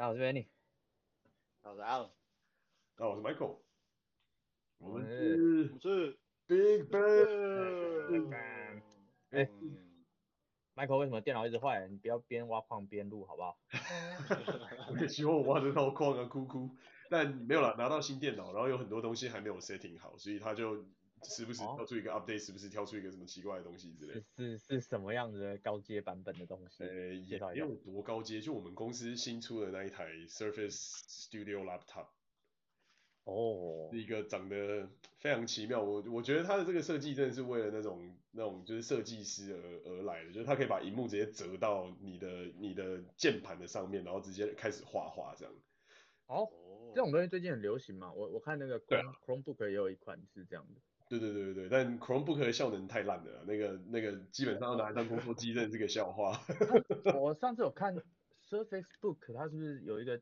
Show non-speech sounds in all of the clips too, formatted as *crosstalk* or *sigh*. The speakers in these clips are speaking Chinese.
大家好，我是 Benny。我是 Alan。我是 Michael。我们是，我是 Big Bang。哎，Michael 为什么电脑一直坏？你不要边挖矿边录好不好？*laughs* 我也希望我挖得到矿啊，哭哭。但没有了，拿到新电脑，然后有很多东西还没有 setting 好，所以他就时不时跳出一个 update，时不时跳出一个什么奇怪的东西之类的。是是什么样子的高阶版本的东西？呃，也没有多高阶，就我们公司新出的那一台 Surface Studio Laptop。哦，是一个长得非常奇妙，我我觉得它的这个设计真的是为了那种那种就是设计师而而来的，就是它可以把荧幕直接折到你的你的键盘的上面，然后直接开始画画这样。哦，这种东西最近很流行嘛，我我看那个 Chrome Chromebook 也有一款是这样的。对对对对对，但 Chromebook 的效能太烂了，那个那个基本上要拿来当工作机，真的是个笑话。*laughs* 我上次有看 Surface Book，它是不是有一个？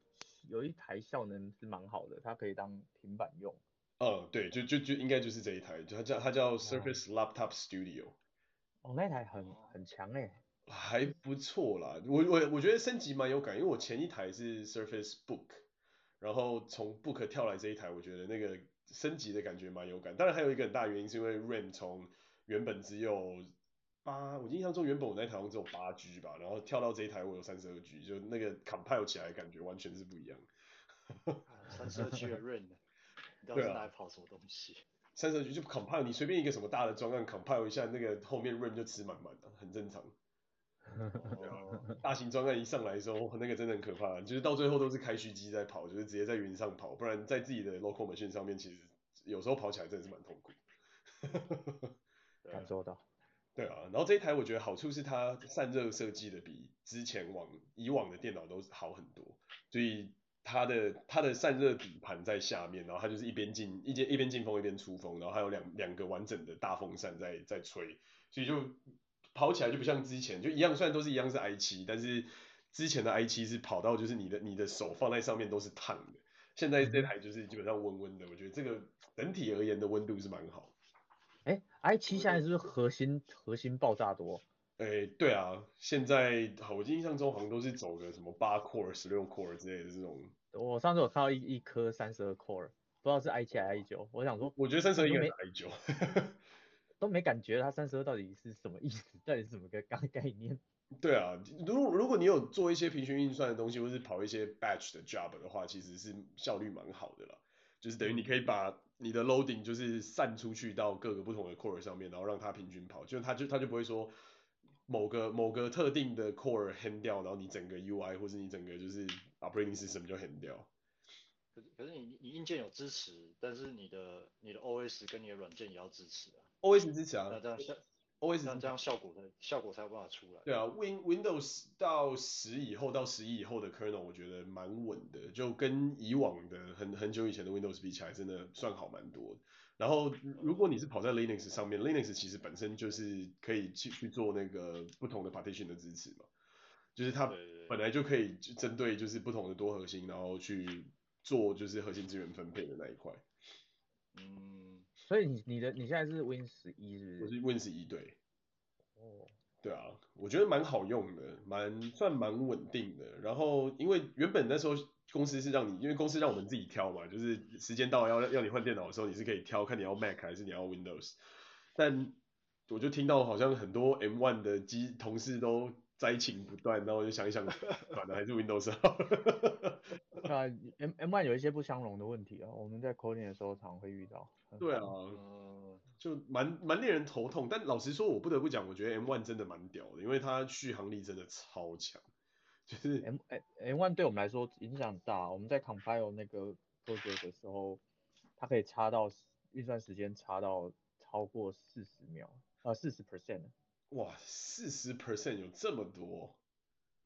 有一台效能是蛮好的，它可以当平板用。嗯，对，就就就应该就是这一台，就它叫它叫 Surface Laptop Studio。哦，那台很很强诶，还不错啦。我我我觉得升级蛮有感，因为我前一台是 Surface Book，然后从 Book 跳来这一台，我觉得那个升级的感觉蛮有感。当然还有一个很大原因是因为 RAM 从原本只有。八，我印象中原本我那台好像只有八 G 吧，然后跳到这一台我有三十二 G，就那个 compile 起来感觉完全是不一样。三十二 G 的 RAM，你到底是拿来跑什么东西？三十二 G 就 compile，你随便一个什么大的专案 compile 一下，那个后面 RAM 就吃满满的，很正常。*laughs* 大型专案一上来的时候，那个真的很可怕，就是到最后都是开虚机在跑，就是直接在云上跑，不然在自己的 local machine 上面，其实有时候跑起来真的是蛮痛苦。*laughs* 感受到。对啊，然后这一台我觉得好处是它散热设计的比之前往以往的电脑都好很多，所以它的它的散热底盘在下面，然后它就是一边进一边一边进风一边出风，然后还有两两个完整的大风扇在在吹，所以就跑起来就不像之前就一样，虽然都是一样是 i 七但是之前的 i 七是跑到就是你的你的手放在上面都是烫的，现在这台就是基本上温温的，我觉得这个整体而言的温度是蛮好。哎，i 七现在是不是核心核心爆炸多？哎，对啊，现在，我印象中好像都是走个什么八 core、十六 core 之类的这种。我上次有看到一一颗三十二 core，不知道是 i 七还是 i 九。我想说，我觉得三十二应该是 i9，*laughs* 都没感觉它三十二到底是什么意思，到底是什么个概概念？对啊，如果如果你有做一些平均运算的东西，或是跑一些 batch 的 job 的话，其实是效率蛮好的啦。就是等于你可以把你的 loading 就是散出去到各个不同的 core 上面，然后让它平均跑，就它就它就不会说某个某个特定的 core hang 掉，然后你整个 UI 或是你整个就是 operating system 就 hang 掉。可是可是你你硬件有支持，但是你的你的 OS 跟你的软件也要支持啊。OS 支持啊。那这样效 OS 这样这样效果才效果才有办法出来。对啊，Win Windows 到十以后到十一以后的 kernel 我觉得蛮稳的，就跟以往的很很久以前的 Windows 比起来，真的算好蛮多。然后如果你是跑在 Linux 上面，Linux 其实本身就是可以去去做那个不同的 partition 的支持嘛，就是它本来就可以针对就是不同的多核心，然后去做就是核心资源分配的那一块。嗯。所以你你的你现在是 Win 十一是不是？我是 Win 十一对。哦，对啊，我觉得蛮好用的，蛮算蛮稳定的。然后因为原本那时候公司是让你，因为公司让我们自己挑嘛，就是时间到了要要你换电脑的时候，你是可以挑看你要 Mac 还是你要 Windows。但我就听到好像很多 M1 的机同事都灾情不断，然后我就想一想，*laughs* 反正还是 Windows 好。*laughs* 啊，M M1 有一些不相容的问题啊，我们在 coding 的时候常会遇到。对啊，嗯、就蛮蛮令人头痛。但老实说，我不得不讲，我觉得 M One 真的蛮屌的，因为它续航力真的超强。就是 M M1 对我们来说影响很大。我们在 compile 那个 project 的时候，它可以差到运算时间差到超过四十秒，啊，四十 percent。哇，四十 percent 有这么多？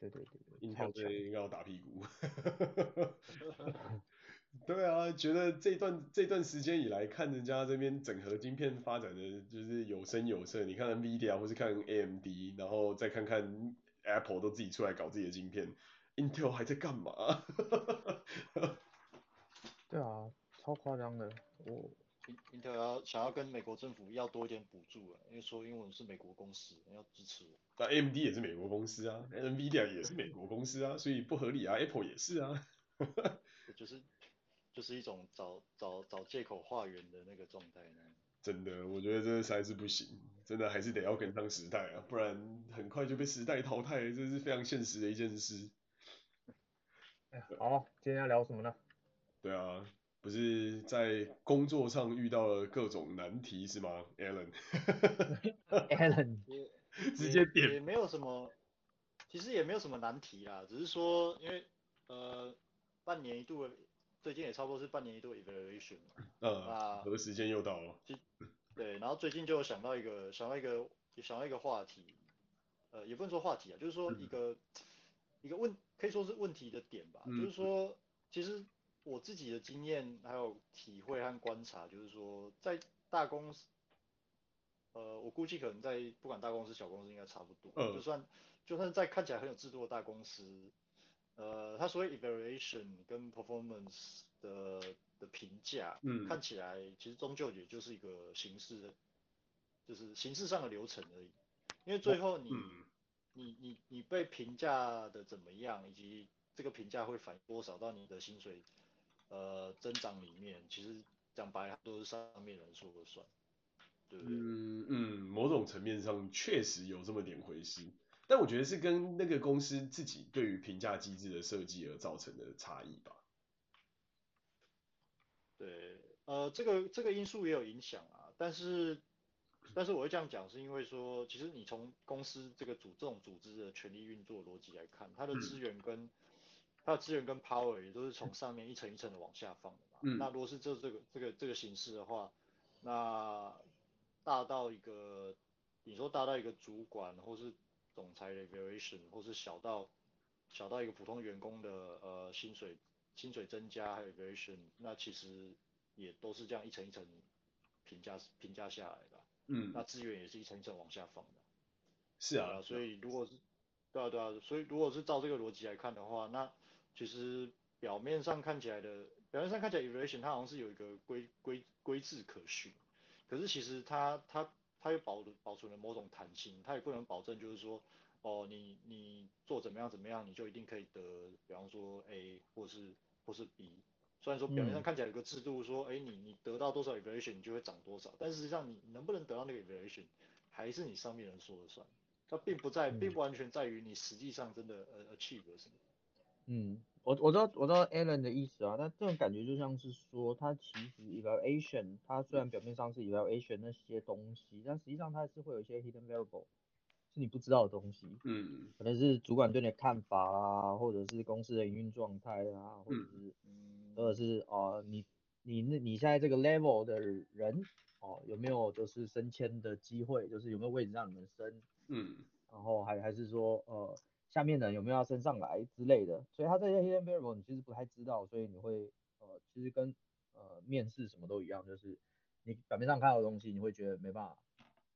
对对对对，英特尔应该要打屁股。*laughs* 对啊，觉得这段这段时间以来，看人家这边整合晶片发展的就是有声有色。你看 NVIDIA 或是看 AMD，然后再看看 Apple 都自己出来搞自己的晶片，Intel 还在干嘛？*laughs* 对啊，超夸张的。我 Intel 要想要跟美国政府要多一点补助啊，因为说英文是美国公司，要支持我。那 AMD 也是美国公司啊，NVIDIA 也是美国公司啊，所以不合理啊，Apple 也是啊。*laughs* 就是就是一种找找找借口化缘的那个状态呢。真的，我觉得这实在是不行，真的还是得要跟上时代啊，不然很快就被时代淘汰，这是非常现实的一件事。*laughs* 好，今天要聊什么呢？对啊，不是在工作上遇到了各种难题是吗？Alan，Alan *laughs* *laughs* *laughs* 直接点也，也没有什么，其实也没有什么难题啦，只是说因为呃半年一度的，最近也差不多是半年一度的 evaluation 嘛。嗯，那我的时间又到了。对，然后最近就有想到一个想到一个想到一个话题，呃，也不能说话题啊，就是说一个、嗯、一个问。可以说是问题的点吧，嗯、就是说，其实我自己的经验还有体会和观察，就是说，在大公司，呃，我估计可能在不管大公司小公司应该差不多，嗯、就算就算在看起来很有制度的大公司，呃，它所谓 evaluation 跟 performance 的的评价，嗯，看起来其实终究也就是一个形式，就是形式上的流程而已，因为最后你。嗯你你你被评价的怎么样，以及这个评价会反映多少到你的薪水呃增长里面，其实讲白了都是上面人说了算，对不对？嗯嗯，某种层面上确实有这么点回事，但我觉得是跟那个公司自己对于评价机制的设计而造成的差异吧。对，呃，这个这个因素也有影响啊，但是。但是我会这样讲，是因为说，其实你从公司这个组这种组织的权力运作逻辑来看，它的资源跟它的资源跟 power 也都是从上面一层一层的往下放的嘛。嗯。那如果是这这个这个这个形式的话，那大到一个你说大到一个主管或是总裁的 evaluation，或是小到小到一个普通员工的呃薪水薪水增加还有 evaluation，那其实也都是这样一层一层评价评价下来的。嗯，那资源也是一层一层往下放的。是啊，啊，所以如果是，对啊对啊，所以如果是照这个逻辑来看的话，那其实表面上看起来的，表面上看起来 evaluation 它好像是有一个规规规制可循，可是其实它它它又保保存了某种弹性，它也不能保证就是说，哦你你做怎么样怎么样，你就一定可以得，比方说 A 或是或是 B。虽然说表面上看起来有个制度说，哎、嗯，你你得到多少 evaluation 你就会涨多少，但实际上你能不能得到那个 evaluation 还是你上面人说了算，它并不在，并不完全在于你实际上真的呃 achieve 什么。嗯，我我知道我知道 Alan 的意思啊，那这种感觉就像是说，它其实 evaluation 它虽然表面上是 evaluation 那些东西，但实际上它是会有一些 hidden variable。是你不知道的东西，嗯，可能是主管对你的看法啊，或者是公司的营运状态啊，或者是，嗯、或者是啊、呃，你你那你现在这个 level 的人，哦、呃，有没有就是升迁的机会，就是有没有位置让你们升，嗯，然后还还是说呃下面的人有没有要升上来之类的，所以他这些 hidden variable 你其实不太知道，所以你会呃其实跟呃面试什么都一样，就是你表面上看到的东西，你会觉得没办法。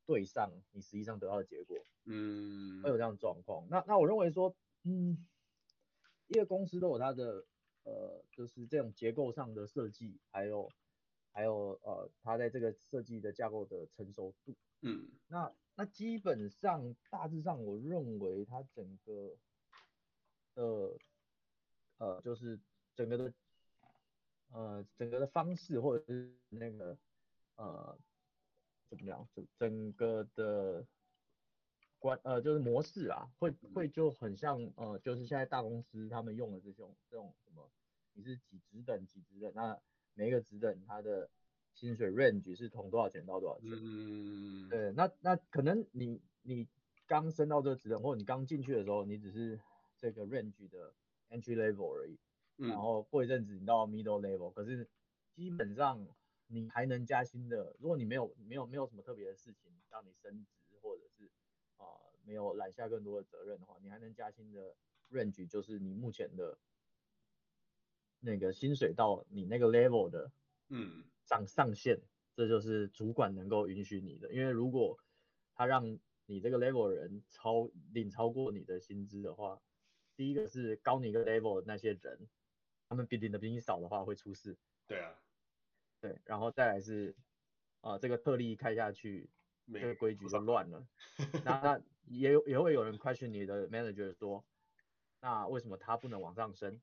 对上你实际上得到的结果，嗯，会有这样的状况。那那我认为说，嗯，一个公司都有它的呃，就是这种结构上的设计，还有还有呃，它在这个设计的架构的成熟度，嗯，那那基本上大致上，我认为它整个的呃，就是整个的呃，整个的方式或者是那个呃。怎么样？整整个的关呃就是模式啊，会会就很像呃就是现在大公司他们用的这种这种什么，你是几职等几职等，那每一个职等它的薪水 range 是从多少钱到多少钱？嗯，对，那那可能你你刚升到这个职等，或者你刚进去的时候，你只是这个 range 的 entry level 而已，然后过一阵子你到 middle level，可是基本上。你还能加薪的，如果你没有没有没有什么特别的事情让你升职，或者是啊、呃、没有揽下更多的责任的话，你还能加薪的 range 就是你目前的那个薪水到你那个 level 的嗯上上限，这就是主管能够允许你的。因为如果他让你这个 level 人超领超过你的薪资的话，第一个是高你一个 level 的那些人，他们比领的比你少的话会出事。对啊。对，然后再来是啊、呃、这个特例开下去，这个规矩就乱了。*laughs* 那那也有也会有人 question 你的 manager 说，那为什么他不能往上升？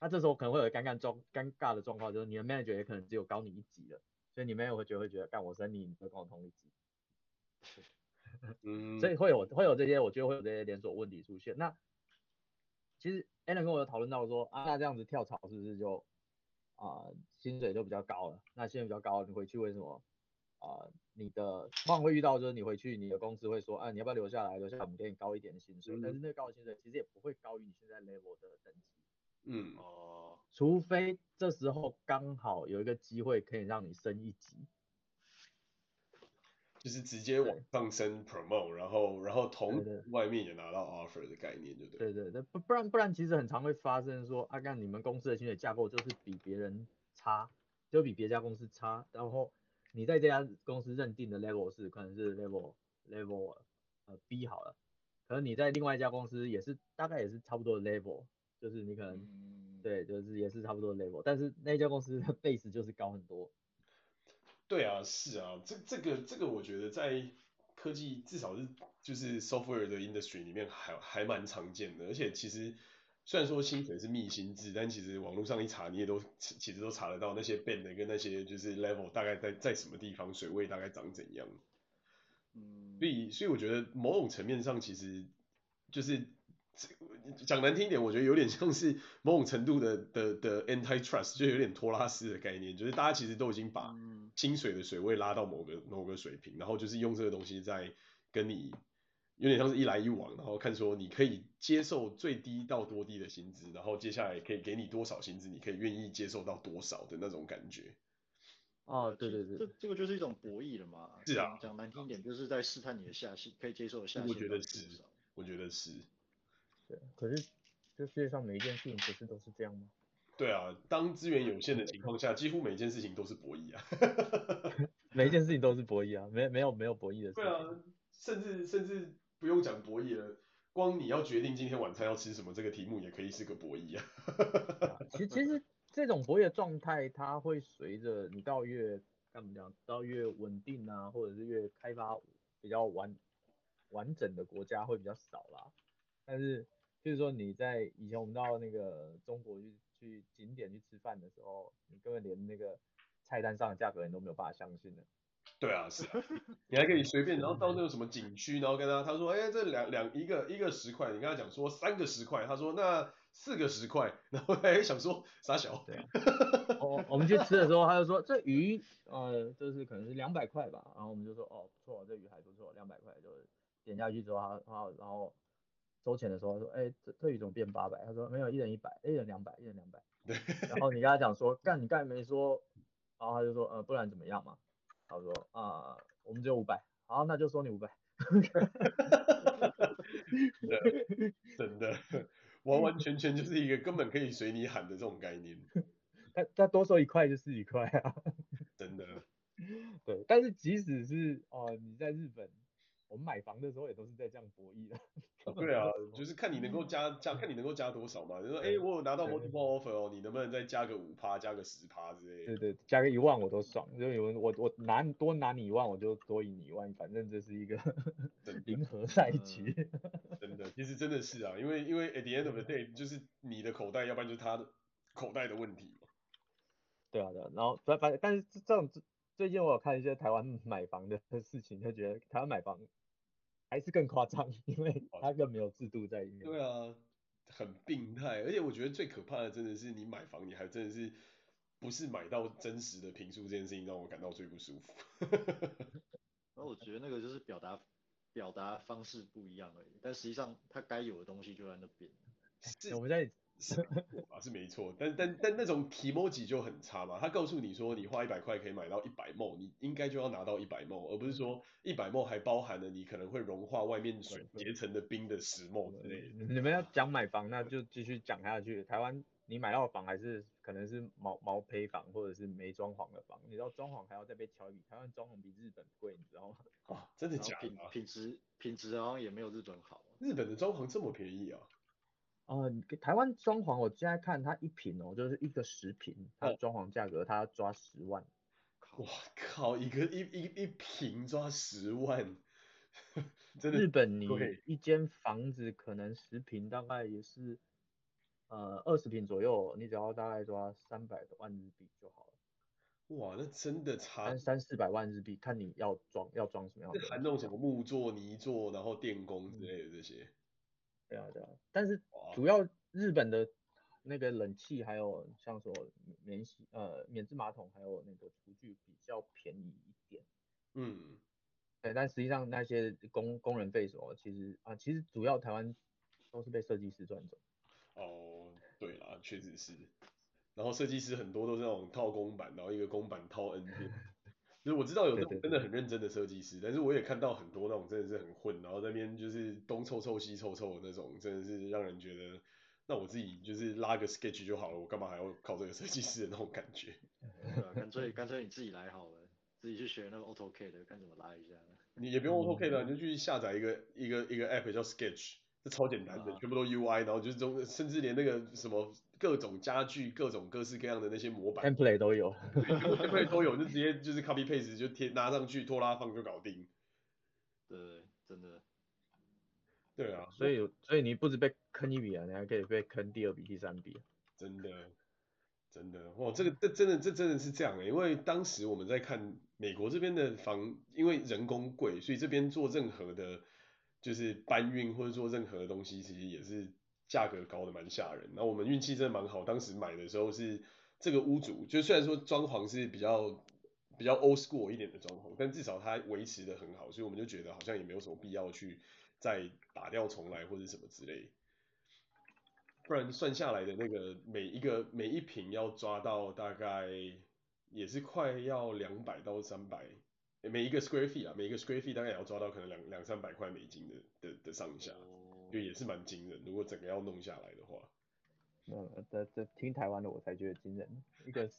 那这时候可能会有尴尬状尴尬的状况，就是你的 manager 也可能只有高你一级的，所以你 manager 会觉得会觉得干我升你，你会跟我同一级。嗯，所以会有会有这些，我觉得会有这些连锁问题出现。那其实 Alan 跟我有讨论到说啊，那这样子跳槽是不是就啊、呃、薪水就比较高了？那薪水比较高，你回去为什么啊、呃？你的往往会遇到就是你回去你的公司会说啊，你要不要留下来？留下来我们给你高一点的薪水，嗯、但是那个高的薪水其实也不会高于你现在 level 的等级。嗯。哦，除非这时候刚好有一个机会可以让你升一级。就是直接往上升 promote，然后然后同外面也拿到 offer 的概念，对不对？对对。对，不不然不然其实很常会发生说，啊干你们公司的薪水架构就是比别人差，就比别家公司差，然后你在这家公司认定的 level 是可能是 level level 呃 B 好了，可能你在另外一家公司也是大概也是差不多的 level，就是你可能、嗯、对就是也是差不多的 level，但是那家公司的 base 就是高很多。对啊，是啊，这这个这个我觉得在科技至少是就是 software 的 industry 里面还还蛮常见的，而且其实虽然说薪水是密薪制，但其实网络上一查你也都其实都查得到那些 band 跟那些就是 level 大概在在什么地方，水位大概长怎样。嗯，所以所以我觉得某种层面上其实就是。讲难听一点，我觉得有点像是某种程度的的的 anti-trust，就有点托拉斯的概念，就是大家其实都已经把薪水的水位拉到某个某个水平，然后就是用这个东西在跟你有点像是一来一往，然后看说你可以接受最低到多低的薪资，然后接下来可以给你多少薪资，你可以愿意接受到多少的那种感觉。哦，对对对，这这个就是一种博弈了嘛。是啊，讲难听一点，就是在试探你的下限，可以接受的下限。我觉得是，我觉得是。对，可是这世界上每一件事情不是都是这样吗？对啊，当资源有限的情况下，几乎每一件事情都是博弈啊。*laughs* 每一件事情都是博弈啊，没没有没有博弈的事情。对啊，甚至甚至不用讲博弈了，光你要决定今天晚餐要吃什么这个题目也可以是个博弈啊。其实其实这种博弈的状态，它会随着你到越干嘛讲，到越稳定啊，或者是越开发比较完完整的国家会比较少啦，但是。就是说你在以前我们到那个中国去去景点去吃饭的时候，你根本连那个菜单上的价格你都没有办法相信的。对啊，是啊，*laughs* 你还可以随便，然后到那个什么景区，然后跟他他说，哎、欸，这两两一个一个十块，你跟他讲说三个十块，他说那四个十块，然后还想说傻小。对啊。我我们去吃的时候，他就说这鱼呃就是可能是两百块吧，然后我们就说哦不错，这鱼还不错，两百块就点下去之后，他他然后。收钱的时候他说，哎、欸，这这鱼怎么变八百？他说没有，一人一百，一人两百，一人两百。对。然后你跟他讲说，干你刚才没说，然后他就说，呃，不然怎么样嘛？他说，啊、呃，我们只有五百，好，那就收你五百。真的，*laughs* 真的，完完全全就是一个根本可以随你喊的这种概念。他他多收一块就是一块啊。真的。对，但是即使是哦、呃，你在日本。我们买房的时候也都是在这样博弈的。*laughs* 啊对啊，就是看你能够加加，看你能够加多少嘛。就说，哎、欸，我有拿到 multiple offer 哦，你能不能再加个五趴，加个十趴之类的。对对，加个一万我都爽。就有人我我拿多拿你一万，我就多赢你一万，反正这是一个 *laughs* 零和赛局。真的，其实真的是啊，因为因为 at the end of the day 就是你的口袋，要不然就是他的口袋的问题嘛。对啊对啊，然后反反但是这种最近我有看一些台湾买房的事情，就觉得台湾买房。还是更夸张，因为他更没有制度在里面。对啊，很病态，而且我觉得最可怕的真的是你买房，你还真的是不是买到真实的评书这件事情让我感到最不舒服。*laughs* 然后我觉得那个就是表达表达方式不一样而已，但实际上它该有的东西就在那边。是我们在。是 *laughs* 啊，是没错，但但但那种 kimoji 就很差嘛。他告诉你说，你花一百块可以买到一百 ml，你应该就要拿到一百 ml，而不是说一百 ml 还包含了你可能会融化外面水结成的冰的十 ml 之类的。你们要讲买房，那就继续讲下去。台湾你买到的房还是可能是毛毛坯房或者是没装潢的房，你知道装潢还要再被敲一笔。台湾装潢比日本贵，你知道吗？*laughs* 啊，真的假的？品品质品质好像也没有日本好。日本的装潢这么便宜啊？呃，台湾装潢我现在看它一平哦，就是一个十平，它装潢价格它要抓十万。哇靠，一个一一一平抓十万，真的。日本你一间房子可能十平大概也是，呃二十平左右，你只要大概抓三百万日币就好了。哇，那真的差三三四百万日币，看你要装要装什么样的。含那种什么木作、泥作，然后电工之类的这些。对啊对啊，但是主要日本的那个冷气还有像说免洗呃免治马桶还有那个厨具比较便宜一点。嗯。对，但实际上那些工工人费什么，其实啊其实主要台湾都是被设计师赚走。哦，对啦，确实是。然后设计师很多都是那种套公版，然后一个公版套 N 遍。就是我知道有这种真的很认真的设计师，但是我也看到很多那种真的是很混，然后那边就是东凑凑西凑凑的那种，真的是让人觉得，那我自己就是拉个 sketch 就好了，我干嘛还要靠这个设计师的那种感觉？*laughs* 对啊，干脆干脆你自己来好了，自己去学那个 AutoCAD 看怎么拉一下。你也不用 AutoCAD 的，你就去下载一个一个一个 app 叫 Sketch。这超简单的，全部都 UI，然后就是中，甚至连那个什么各种家具、各种各式各样的那些模板，template 都有，template 都有，就直接就是 copy paste 就贴拿上去，拖拉放就搞定。对，真的。对啊，所以所以你不止被坑一笔啊，你还可以被坑第二笔、第三笔。真的，真的，哇，这个这真的这真的是这样的，因为当时我们在看美国这边的房，因为人工贵，所以这边做任何的。就是搬运或者做任何的东西，其实也是价格高的蛮吓人。那我们运气真的蛮好，当时买的时候是这个屋主，就虽然说装潢是比较比较 old school 一点的装潢，但至少它维持的很好，所以我们就觉得好像也没有什么必要去再打掉重来或者什么之类。不然算下来的那个每一个每一瓶要抓到大概也是快要两百到三百。每一个 square feet 啊，每一个 square feet 大概也要抓到可能两两三百块美金的的的上下，就也是蛮惊人。如果整个要弄下来的话，嗯，这这听台湾的我才觉得惊人。一个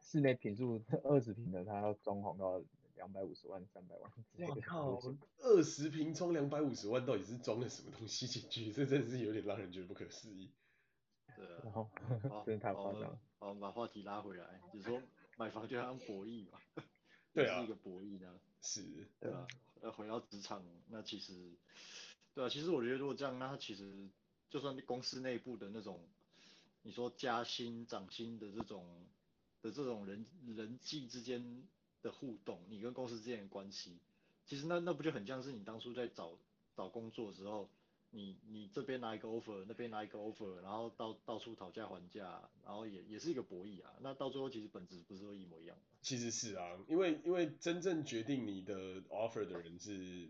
室内平数二十平的，它要装潢到两百五十万、三百万。我靠，二十平装两百五十万，到底是装了什么东西进去？这真的是有点让人觉得不可思议。对啊，然后 *laughs* 真的太夸张。好，我们把话题拉回来，就是说买房就像博弈嘛。对啊，是一个博弈呢，是，对吧？呃，回到职场，那其实，对啊，其实我觉得如果这样，那他其实就算公司内部的那种，你说加薪、涨薪的这种的这种人人际之间的互动，你跟公司之间的关系，其实那那不就很像是你当初在找找工作的时候，你你这边拿一个 offer，那边拿一个 offer，然后到到处讨价还价，然后也也是一个博弈啊。那到最后其实本质不是都一模一样。其实是啊，因为因为真正决定你的 offer 的人是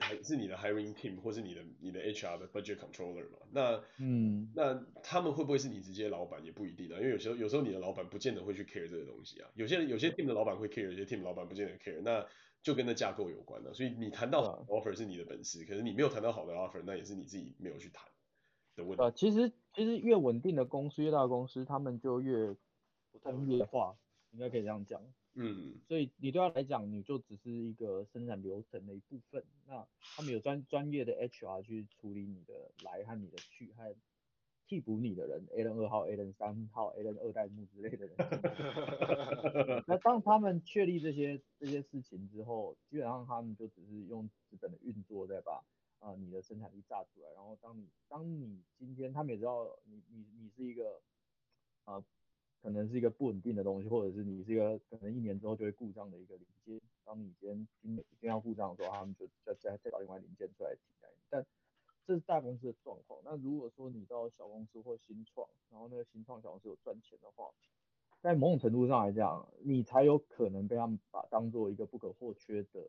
还是你的 hiring team 或是你的你的 HR 的 budget controller 嘛。那嗯，那他们会不会是你直接老板也不一定啊，因为有时候有时候你的老板不见得会去 care 这个东西啊。有些人有些 team 的老板会 care，有些 team 老板不见得 care，那就跟那架构有关了。所以你谈到好的 offer 是你的本事，可是你没有谈到好的 offer，那也是你自己没有去谈的问题。呃，其实其实越稳定的公司，越大的公司，他们就越工业化。应该可以这样讲，嗯，所以你对他来讲，你就只是一个生产流程的一部分。那他们有专专业的 HR 去处理你的来和你的去，还替补你的人，A 人二号、A 人三号、A 人二代目之类的人。*laughs* 那当他们确立这些这些事情之后，基本上他们就只是用资本的运作在把啊、呃、你的生产力炸出来。然后当你当你今天他们也知道你你你是一个啊。呃可能是一个不稳定的东西，或者是你是一个可能一年之后就会故障的一个零件。当你今天今天要故障的时候，他们就再再再找另外零件出来替代你。但这是大公司的状况。那如果说你到小公司或新创，然后那个新创小公司有赚钱的话，在某种程度上来讲，你才有可能被他们把当做一个不可或缺的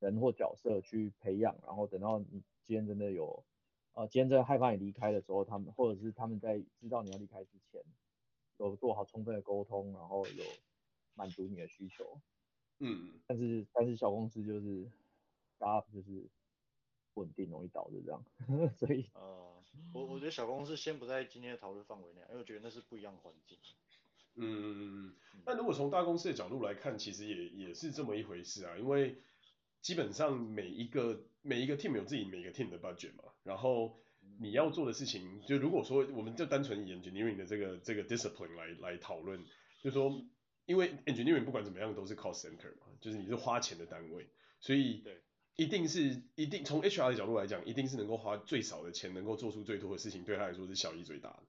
人或角色去培养。然后等到你今天真的有，呃，今天真的害怕你离开的时候，他们或者是他们在知道你要离开之前。有做好充分的沟通，然后有满足你的需求，嗯，但是但是小公司就是大家就是不稳定，容易倒，就这样，*laughs* 所以呃，我我觉得小公司先不在今天的讨论范围内，因为我觉得那是不一样的环境。嗯，那如果从大公司的角度来看，其实也也是这么一回事啊，因为基本上每一个每一个 team 有自己每一个 team 的 budget 嘛，然后你要做的事情，就如果说我们就单纯以 engineering 的这个这个 discipline 来来讨论，就是说，因为 engineering 不管怎么样都是 cost center 嘛，就是你是花钱的单位，所以对，一定是一定从 HR 的角度来讲，一定是能够花最少的钱，能够做出最多的事情，对他来说是效益最大的。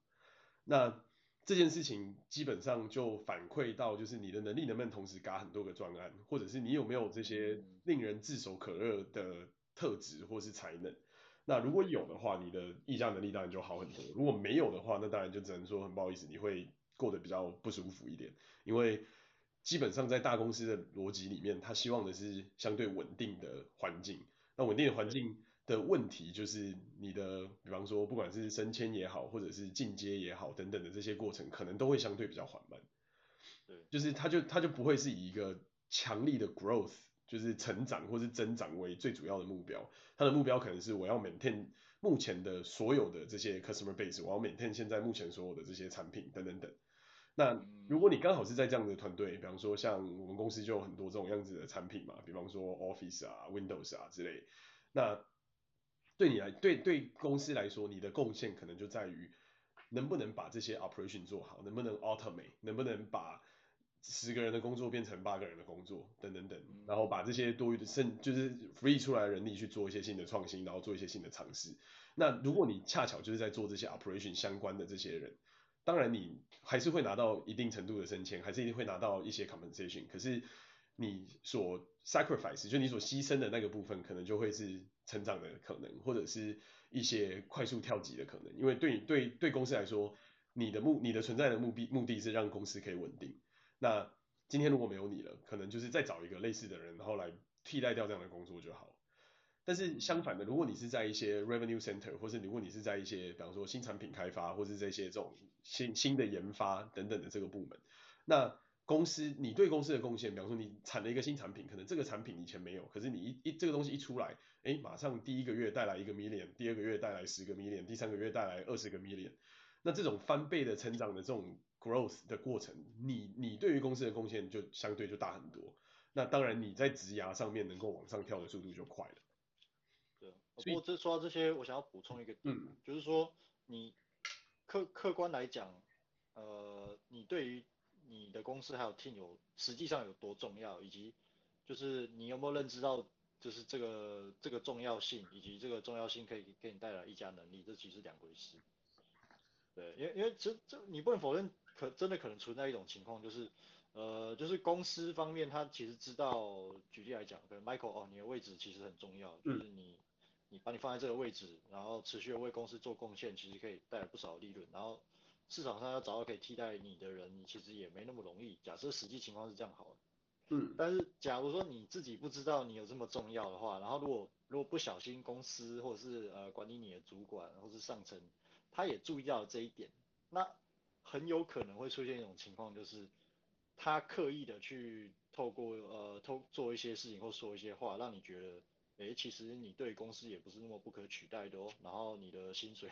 那这件事情基本上就反馈到，就是你的能力能不能同时嘎很多个专案，或者是你有没有这些令人炙手可热的特质或是才能。那如果有的话，你的议价能力当然就好很多；如果没有的话，那当然就只能说很不好意思，你会过得比较不舒服一点。因为基本上在大公司的逻辑里面，他希望的是相对稳定的环境。那稳定的环境。的问题就是你的，比方说不管是升迁也好，或者是进阶也好等等的这些过程，可能都会相对比较缓慢。对，就是它就它就不会是以一个强力的 growth，就是成长或是增长为最主要的目标。它的目标可能是我要 maintain 目前的所有的这些 customer base，我要 maintain 现在目前所有的这些产品等等等。那如果你刚好是在这样的团队，比方说像我们公司就有很多这种样子的产品嘛，比方说 Office 啊、Windows 啊之类，那对你来，对对公司来说，你的贡献可能就在于能不能把这些 operation 做好，能不能 automate，能不能把十个人的工作变成八个人的工作，等等等，然后把这些多余的剩就是 free 出来的人力去做一些新的创新，然后做一些新的尝试。那如果你恰巧就是在做这些 operation 相关的这些人，当然你还是会拿到一定程度的升迁，还是一定会拿到一些 compensation，可是你所 sacrifice 就你所牺牲的那个部分，可能就会是。成长的可能，或者是一些快速跳级的可能，因为对你对对公司来说，你的目你的存在的目的目的是让公司可以稳定。那今天如果没有你了，可能就是再找一个类似的人，然后来替代掉这样的工作就好。但是相反的，如果你是在一些 revenue center，或是如果你是在一些比方说新产品开发，或是这些这种新新的研发等等的这个部门，那公司，你对公司的贡献，比方说你产了一个新产品，可能这个产品以前没有，可是你一一这个东西一出来，哎，马上第一个月带来一个 million，第二个月带来十个 million，第三个月带来二十个 million，那这种翻倍的成长的这种 growth 的过程，你你对于公司的贡献就相对就大很多。那当然你在职涯上面能够往上跳的速度就快了。对，不过这说到这些，我想要补充一个点，嗯，就是说你客客观来讲，呃，你对于你的公司还有 team 有实际上有多重要，以及就是你有没有认知到，就是这个这个重要性，以及这个重要性可以给你带来一家能力，这其实两回事。对，因为因为这这你不能否认，可真的可能存在一种情况，就是呃就是公司方面他其实知道，举例来讲，可能 Michael 哦你的位置其实很重要，就是你你把你放在这个位置，然后持续的为公司做贡献，其实可以带来不少利润，然后。市场上要找到可以替代你的人，你其实也没那么容易。假设实际情况是这样好了，嗯，但是假如说你自己不知道你有这么重要的话，然后如果如果不小心公司或者是呃管理你的主管或是上层，他也注意到了这一点，那很有可能会出现一种情况，就是他刻意的去透过呃透做一些事情或说一些话，让你觉得。诶，其实你对公司也不是那么不可取代的哦。然后你的薪水，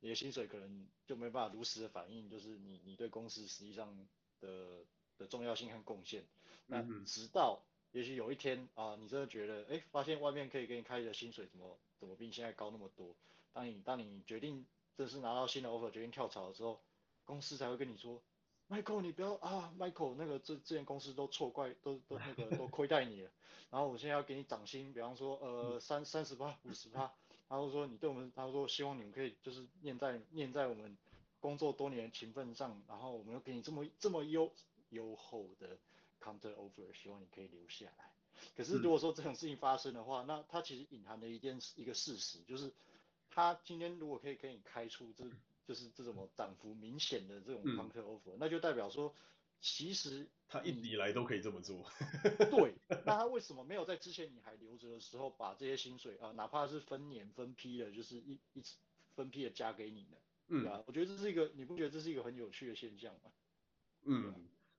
你的薪水可能就没办法如实的反映，就是你你对公司实际上的的重要性和贡献。那直到也许有一天啊，你真的觉得，诶，发现外面可以给你开的薪水怎么怎么比你现在高那么多？当你当你决定正式拿到新的 offer，决定跳槽的时候，公司才会跟你说。Michael，你不要啊，Michael，那个这这间公司都错怪，都都那个都亏待你了。然后我现在要给你涨薪，比方说呃三三十八、五十八。然后说你对我们，他说希望你们可以就是念在念在我们工作多年的情分上，然后我们又给你这么这么优优厚的 counter offer，希望你可以留下来。可是如果说这种事情发生的话，那它其实隐含的一件一个事实就是，他今天如果可以给你开出这。就是这种涨幅明显的这种 counter offer，、嗯、那就代表说，其实他一直以来都可以这么做。对，那他为什么没有在之前你还留着的时候，把这些薪水啊，哪怕是分年分批的，就是一一分批的加给你呢？嗯，啊，我觉得这是一个，你不觉得这是一个很有趣的现象吗？嗯。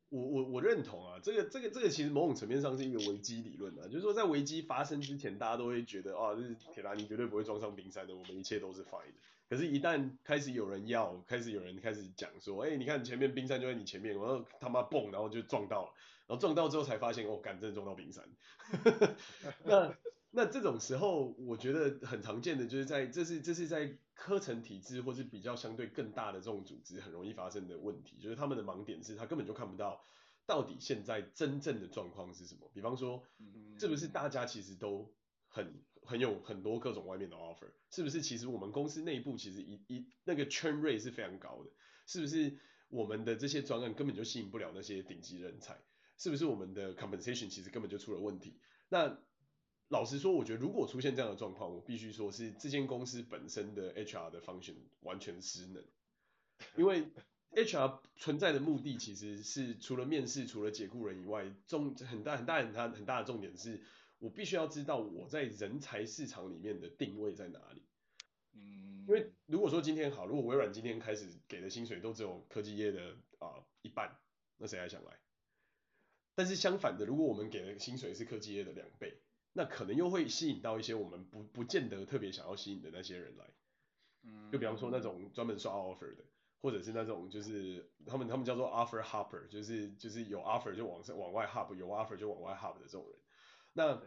我我我认同啊，这个这个这个其实某种层面上是一个危机理论啊，就是说在危机发生之前，大家都会觉得啊，这是铁达尼绝对不会撞上冰山的，我们一切都是 fine 的。可是，一旦开始有人要，开始有人开始讲说，哎，你看前面冰山就在你前面，然后他妈蹦，然后就撞到了，然后撞到之后才发现，哦，干，真的撞到冰山。*laughs* 那那这种时候，我觉得很常见的就是在这是这是在科层体制或是比较相对更大的这种组织很容易发生的问题，就是他们的盲点是他根本就看不到到底现在真正的状况是什么。比方说，是不是大家其实都很很有很多各种外面的 offer？是不是其实我们公司内部其实一一那个 churn rate 是非常高的？是不是我们的这些专案根本就吸引不了那些顶级人才？是不是我们的 compensation 其实根本就出了问题？那老实说，我觉得如果出现这样的状况，我必须说是这间公司本身的 HR 的 function 完全失能，因为 *laughs* HR 存在的目的其实是除了面试、除了解雇人以外，重很大很大很大很大的重点是我必须要知道我在人才市场里面的定位在哪里。嗯，因为如果说今天好，如果微软今天开始给的薪水都只有科技业的啊、呃、一半，那谁还想来？但是相反的，如果我们给的薪水是科技业的两倍。那可能又会吸引到一些我们不不见得特别想要吸引的那些人来，嗯，就比方说那种专门刷 offer 的，或者是那种就是他们他们叫做 offer hopper，就是就是有 offer 就往上往外 hop，有 offer 就往外 hop 的这种人。那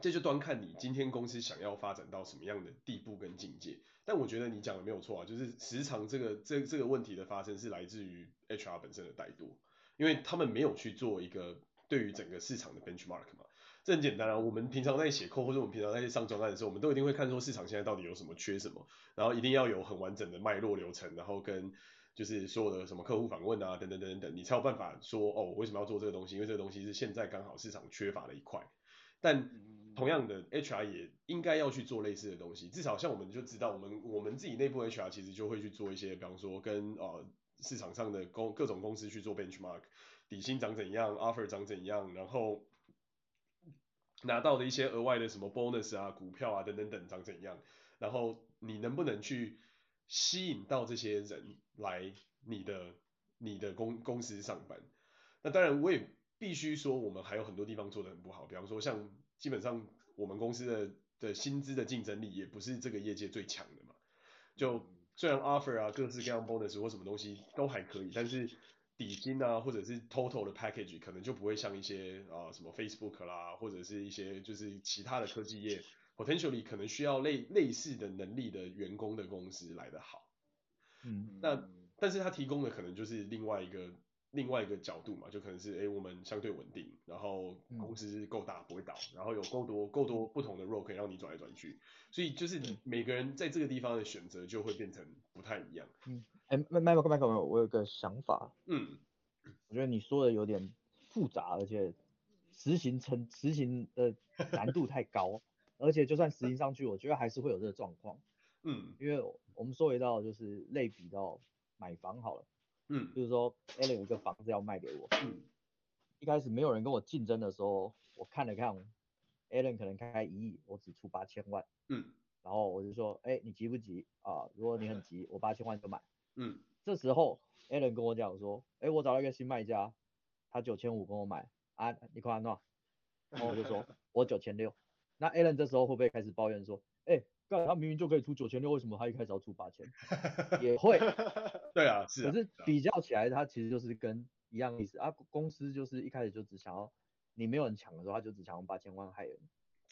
这就端看你今天公司想要发展到什么样的地步跟境界。但我觉得你讲的没有错啊，就是时常这个这这个问题的发生是来自于 HR 本身的怠惰，因为他们没有去做一个对于整个市场的 benchmark 嘛。这很简单啊，我们平常在写 code 或者我们平常在上专案的时候，我们都一定会看说市场现在到底有什么缺什么，然后一定要有很完整的脉络流程，然后跟就是所有的什么客户访问啊等等等等等，你才有办法说哦，我为什么要做这个东西？因为这个东西是现在刚好市场缺乏的一块。但同样的，HR 也应该要去做类似的东西，至少像我们就知道，我们我们自己内部 HR 其实就会去做一些，比方说跟呃市场上的公各种公司去做 benchmark，底薪涨怎样，offer 涨怎样，然后。拿到的一些额外的什么 bonus 啊、股票啊等等等涨怎样，然后你能不能去吸引到这些人来你的你的公公司上班？那当然我也必须说，我们还有很多地方做的很不好，比方说像基本上我们公司的的薪资的竞争力也不是这个业界最强的嘛。就虽然 offer 啊各式各样 bonus 或什么东西都还可以，但是。底薪啊，或者是 total 的 package 可能就不会像一些啊、呃、什么 Facebook 啦，或者是一些就是其他的科技业 potentially 可能需要类类似的能力的员工的公司来的好。嗯，那但是他提供的可能就是另外一个另外一个角度嘛，就可能是哎、欸、我们相对稳定，然后公司够大不会倒，然后有够多够多不同的 role 可以让你转来转去，所以就是每个人在这个地方的选择就会变成不太一样。嗯。哎，麦麦克麦克，我有个想法。嗯，我觉得你说的有点复杂，而且实行成实行的难度太高，*laughs* 而且就算实行上去，我觉得还是会有这个状况。嗯，因为我们说回到就是类比到买房好了。嗯，就是说 Alan 有一个房子要卖给我。嗯，一开始没有人跟我竞争的时候，我看了看，Alan 可能开一亿，我只出八千万。嗯，然后我就说，哎，你急不急啊？如果你很急，我八千万就买。嗯，这时候 Alan 跟我讲说，哎，我找到一个新卖家，他九千五跟我买，啊，你看？然后我就说，*laughs* 我九千六。那 Alan 这时候会不会开始抱怨说，哎，刚他明明就可以出九千六，为什么他一开始要出八千？*laughs* 也会。对啊，是啊。可是比较起来，他其实就是跟一样意思啊。公司就是一开始就只想要你没有人抢的时候，他就只想用八千万害人。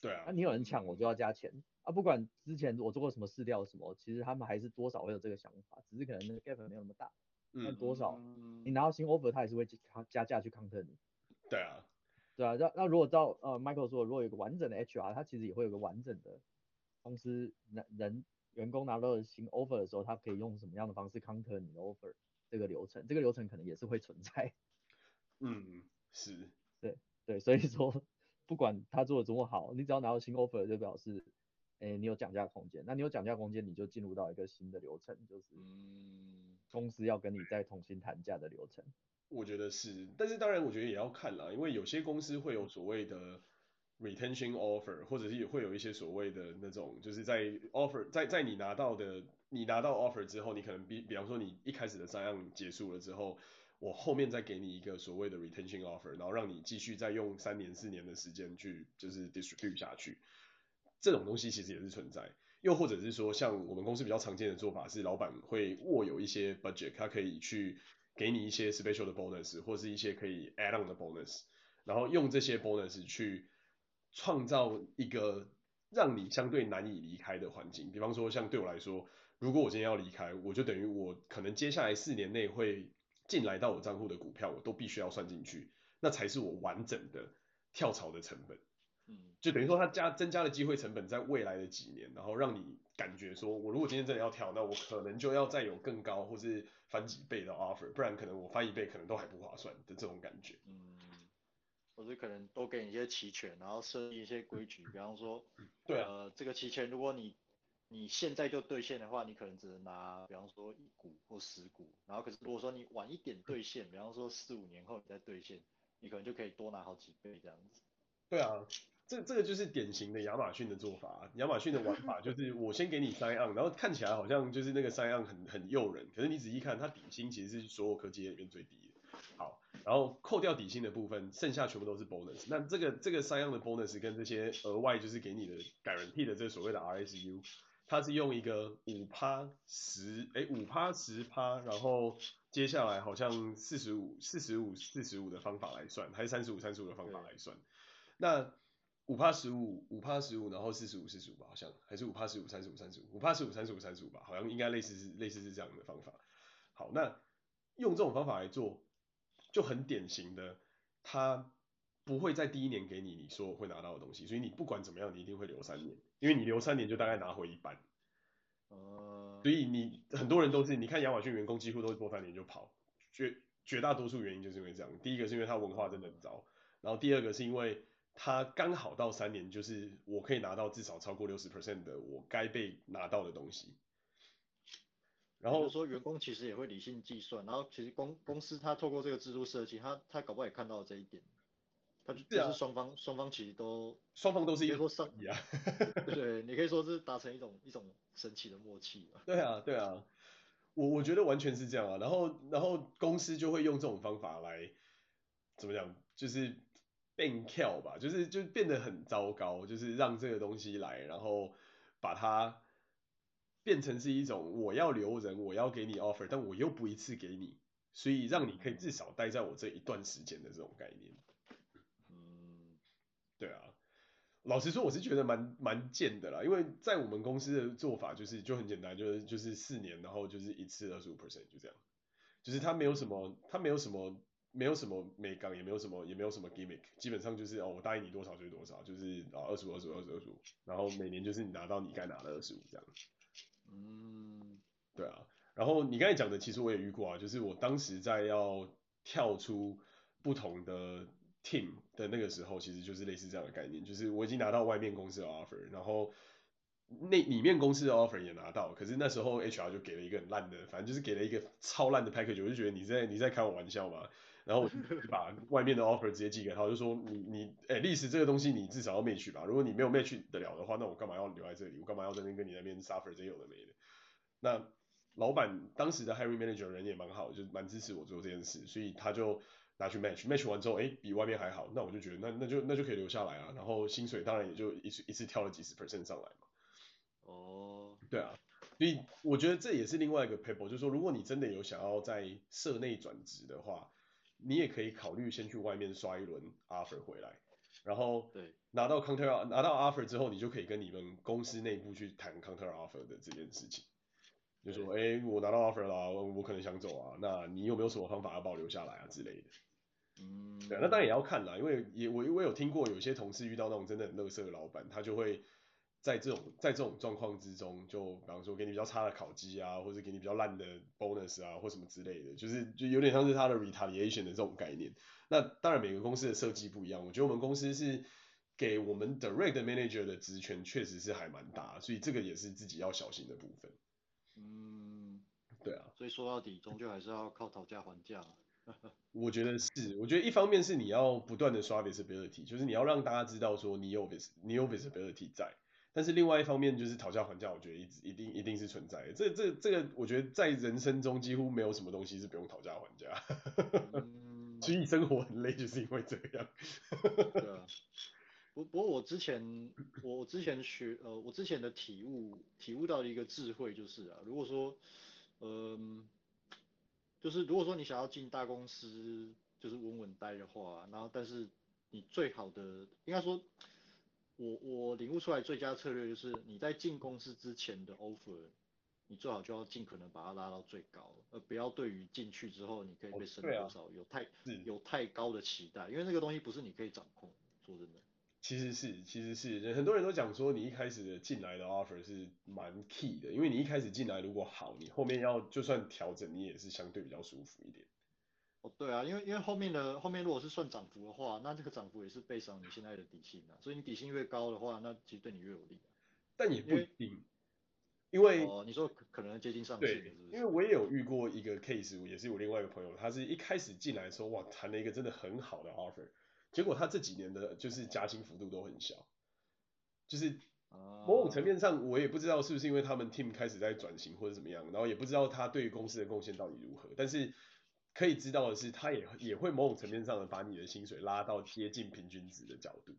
对啊。那你有人抢，我就要加钱。啊，不管之前我做过什么试调什么，其实他们还是多少会有这个想法，只是可能那个 gap 没有那么大。嗯。但多少，你拿到新 offer，他也是会加价去 counter 你。对啊。对啊，那那如果到呃 Michael 说，如果有个完整的 HR，他其实也会有个完整的公司人人员工拿到新 offer 的时候，他可以用什么样的方式 counter 你的 offer 这个流程，这个流程可能也是会存在。*laughs* 嗯，是。对对，所以说不管他做的多么好，你只要拿到新 offer，就表示。哎，你有讲价空间，那你有讲价空间，你就进入到一个新的流程，就是公司要跟你再重新谈价的流程。我觉得是，但是当然我觉得也要看啦，因为有些公司会有所谓的 retention offer，或者是也会有一些所谓的那种，就是在 offer 在在你拿到的你拿到 offer 之后，你可能比比方说你一开始的三样结束了之后，我后面再给你一个所谓的 retention offer，然后让你继续再用三年四年的时间去就是 distribute 下去。这种东西其实也是存在，又或者是说，像我们公司比较常见的做法是，老板会握有一些 budget，他可以去给你一些 special 的 bonus，或是一些可以 add on 的 bonus，然后用这些 bonus 去创造一个让你相对难以离开的环境。比方说，像对我来说，如果我今天要离开，我就等于我可能接下来四年内会进来到我账户的股票，我都必须要算进去，那才是我完整的跳槽的成本。嗯，就等于说它加增加了机会成本在未来的几年，然后让你感觉说，我如果今天真的要跳，那我可能就要再有更高或是翻几倍的 offer，不然可能我翻一倍可能都还不划算的这种感觉。嗯，或者可能多给你一些期权，然后设立一些规矩，比方说，对啊，呃，这个期权如果你你现在就兑现的话，你可能只能拿，比方说一股或十股，然后可是如果说你晚一点兑现，比方说四五年后你再兑现，你可能就可以多拿好几倍这样子。对啊。这这个就是典型的亚马逊的做法，亚马逊的玩法 *laughs* 就是我先给你 sign on，然后看起来好像就是那个 sign on 很很诱人，可是你仔细看，它底薪其实是所有科技业里面最低的。好，然后扣掉底薪的部分，剩下全部都是 bonus。那这个这个 sign on 的 bonus 跟这些额外就是给你的 guarantee 的这所谓的 RSU，它是用一个五趴十哎五趴十趴，然后接下来好像四十五四十五四十五的方法来算，还是三十五三十五的方法来算，那。五趴十五，五趴十五，然后四十五，四十五吧，好像还是五趴十五，三十五，三十五，五趴十五，三十五，三十五吧，好像应该类似是类似是这样的方法。好，那用这种方法来做，就很典型的，他不会在第一年给你你说会拿到的东西，所以你不管怎么样，你一定会留三年，因为你留三年就大概拿回一半。哦。所以你很多人都是，你看亚马逊员工几乎都是做三年就跑，绝绝大多数原因就是因为这样，第一个是因为他文化真的很糟，然后第二个是因为。他刚好到三年，就是我可以拿到至少超过六十 percent 的我该被拿到的东西。然后说员工其实也会理性计算，然后其实公公司他透过这个制度设计，他他搞不好也看到了这一点，他就是双方双方其实都双方都是一说上啊，对，*laughs* 你可以说是达成一种一种神奇的默契吧。对啊对啊，我我觉得完全是这样啊，然后然后公司就会用这种方法来怎么讲，就是。变跳吧，就是就变得很糟糕，就是让这个东西来，然后把它变成是一种我要留人，我要给你 offer，但我又不一次给你，所以让你可以至少待在我这一段时间的这种概念。嗯，对啊，老实说我是觉得蛮蛮贱的啦，因为在我们公司的做法就是就很简单，就是就是四年，然后就是一次二十五 percent 就这样，就是他没有什么，他没有什么。没有什么美感，也没有什么，也没有什么 gimmick，基本上就是哦，我答应你多少就是多少，就是啊二十五、二十五、二十五、二十五，然后每年就是你拿到你该拿的二十五这样。嗯，对啊。然后你刚才讲的，其实我也遇过啊，就是我当时在要跳出不同的 team 的那个时候，其实就是类似这样的概念，就是我已经拿到外面公司的 offer，然后那里面公司的 offer 也拿到，可是那时候 HR 就给了一个很烂的，反正就是给了一个超烂的 package，我就觉得你在你在开我玩笑嘛。然后我就把外面的 offer 直接寄给他，我就说你你哎，历史这个东西你至少要 match 吧，如果你没有 match 得了的话，那我干嘛要留在这里？我干嘛要在那边跟你那边 suffer 这有的没的？那老板当时的 hiring manager 人也蛮好，就蛮支持我做这件事，所以他就拿去 match，match 完之后，哎，比外面还好，那我就觉得那那就那就可以留下来啊，然后薪水当然也就一次一次跳了几十 percent 上来嘛。哦，对啊，所以我觉得这也是另外一个 paper，就是说如果你真的有想要在社内转职的话。你也可以考虑先去外面刷一轮 offer 回来，然后对拿到 counter 拿到 offer 之后，你就可以跟你们公司内部去谈 counter offer 的这件事情，就说哎，我拿到 offer 了，我可能想走啊，那你有没有什么方法要把我留下来啊之类的？嗯，对，那当然也要看啦，因为也我我有听过有些同事遇到那种真的很垃圾的老板，他就会。在这种在这种状况之中，就比方说给你比较差的考绩啊，或者给你比较烂的 bonus 啊，或什么之类的，就是就有点像是他的 retaliation 的这种概念。那当然每个公司的设计不一样，我觉得我们公司是给我们 direct manager 的职权确实是还蛮大，所以这个也是自己要小心的部分。嗯，对啊。所以说到底，终究还是要靠讨价还价。*laughs* 我觉得是，我觉得一方面是你要不断的刷 visibility，就是你要让大家知道说你有 vis 你有 visibility 在。但是另外一方面就是讨价还价，我觉得一直一定一定是存在的。这这这个，我觉得在人生中几乎没有什么东西是不用讨价还价。嗯，*laughs* 所以生活很累，就是因为这样。对啊。*laughs* 不不过我之前我之前学呃我之前的体悟体悟到的一个智慧就是啊，如果说嗯、呃，就是如果说你想要进大公司就是稳稳待的话，然后但是你最好的应该说。我我领悟出来最佳策略就是你在进公司之前的 offer，你最好就要尽可能把它拉到最高，而不要对于进去之后你可以被升多少、哦啊、有太有太高的期待，因为那个东西不是你可以掌控。说真的，其实是其实是很多人都讲说你一开始的进来的 offer 是蛮 key 的，因为你一开始进来如果好，你后面要就算调整你也是相对比较舒服一点。哦，对啊，因为因为后面的后面如果是算涨幅的话，那这个涨幅也是 based on 你现在的底薪啊，所以你底薪越高的话，那其实对你越有利。但也不一定，因为哦，你说可能接近上限是不是？对，因为我也有遇过一个 case，也是我另外一个朋友，他是一开始进来的时候，哇，谈了一个真的很好的 offer，结果他这几年的就是加薪幅度都很小，就是某种层面上，我也不知道是不是因为他们 team 开始在转型或者怎么样，然后也不知道他对于公司的贡献到底如何，但是。可以知道的是，他也也会某种层面上的把你的薪水拉到接近平均值的角度。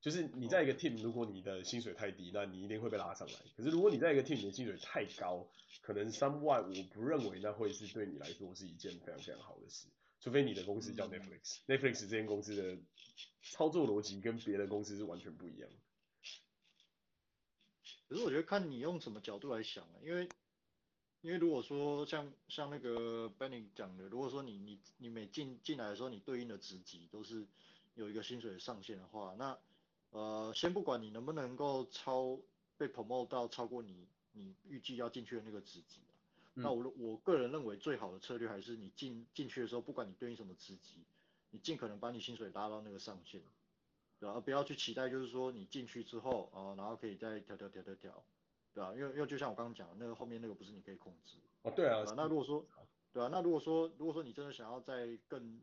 就是你在一个 team，如果你的薪水太低，那你一定会被拉上来。可是如果你在一个 team，你的薪水太高，可能 somewhat 我不认为那会是对你来说是一件非常非常好的事。除非你的公司叫 Netflix，Netflix 这间公司的操作逻辑跟别的公司是完全不一样。可是我觉得看你用什么角度来想啊，因为。因为如果说像像那个 Benny 讲的，如果说你你你每进进来的时候，你对应的职级都是有一个薪水的上限的话，那呃先不管你能不能够超被 promote 到超过你你预计要进去的那个职级，嗯、那我我个人认为最好的策略还是你进进去的时候，不管你对应什么职级，你尽可能把你薪水拉到那个上限，对，而不要去期待就是说你进去之后啊、呃，然后可以再调调调调调。对啊，因为因为就像我刚刚讲的，那个后面那个不是你可以控制。哦，对啊。那如果说，对啊，那如果说如果说你真的想要再更，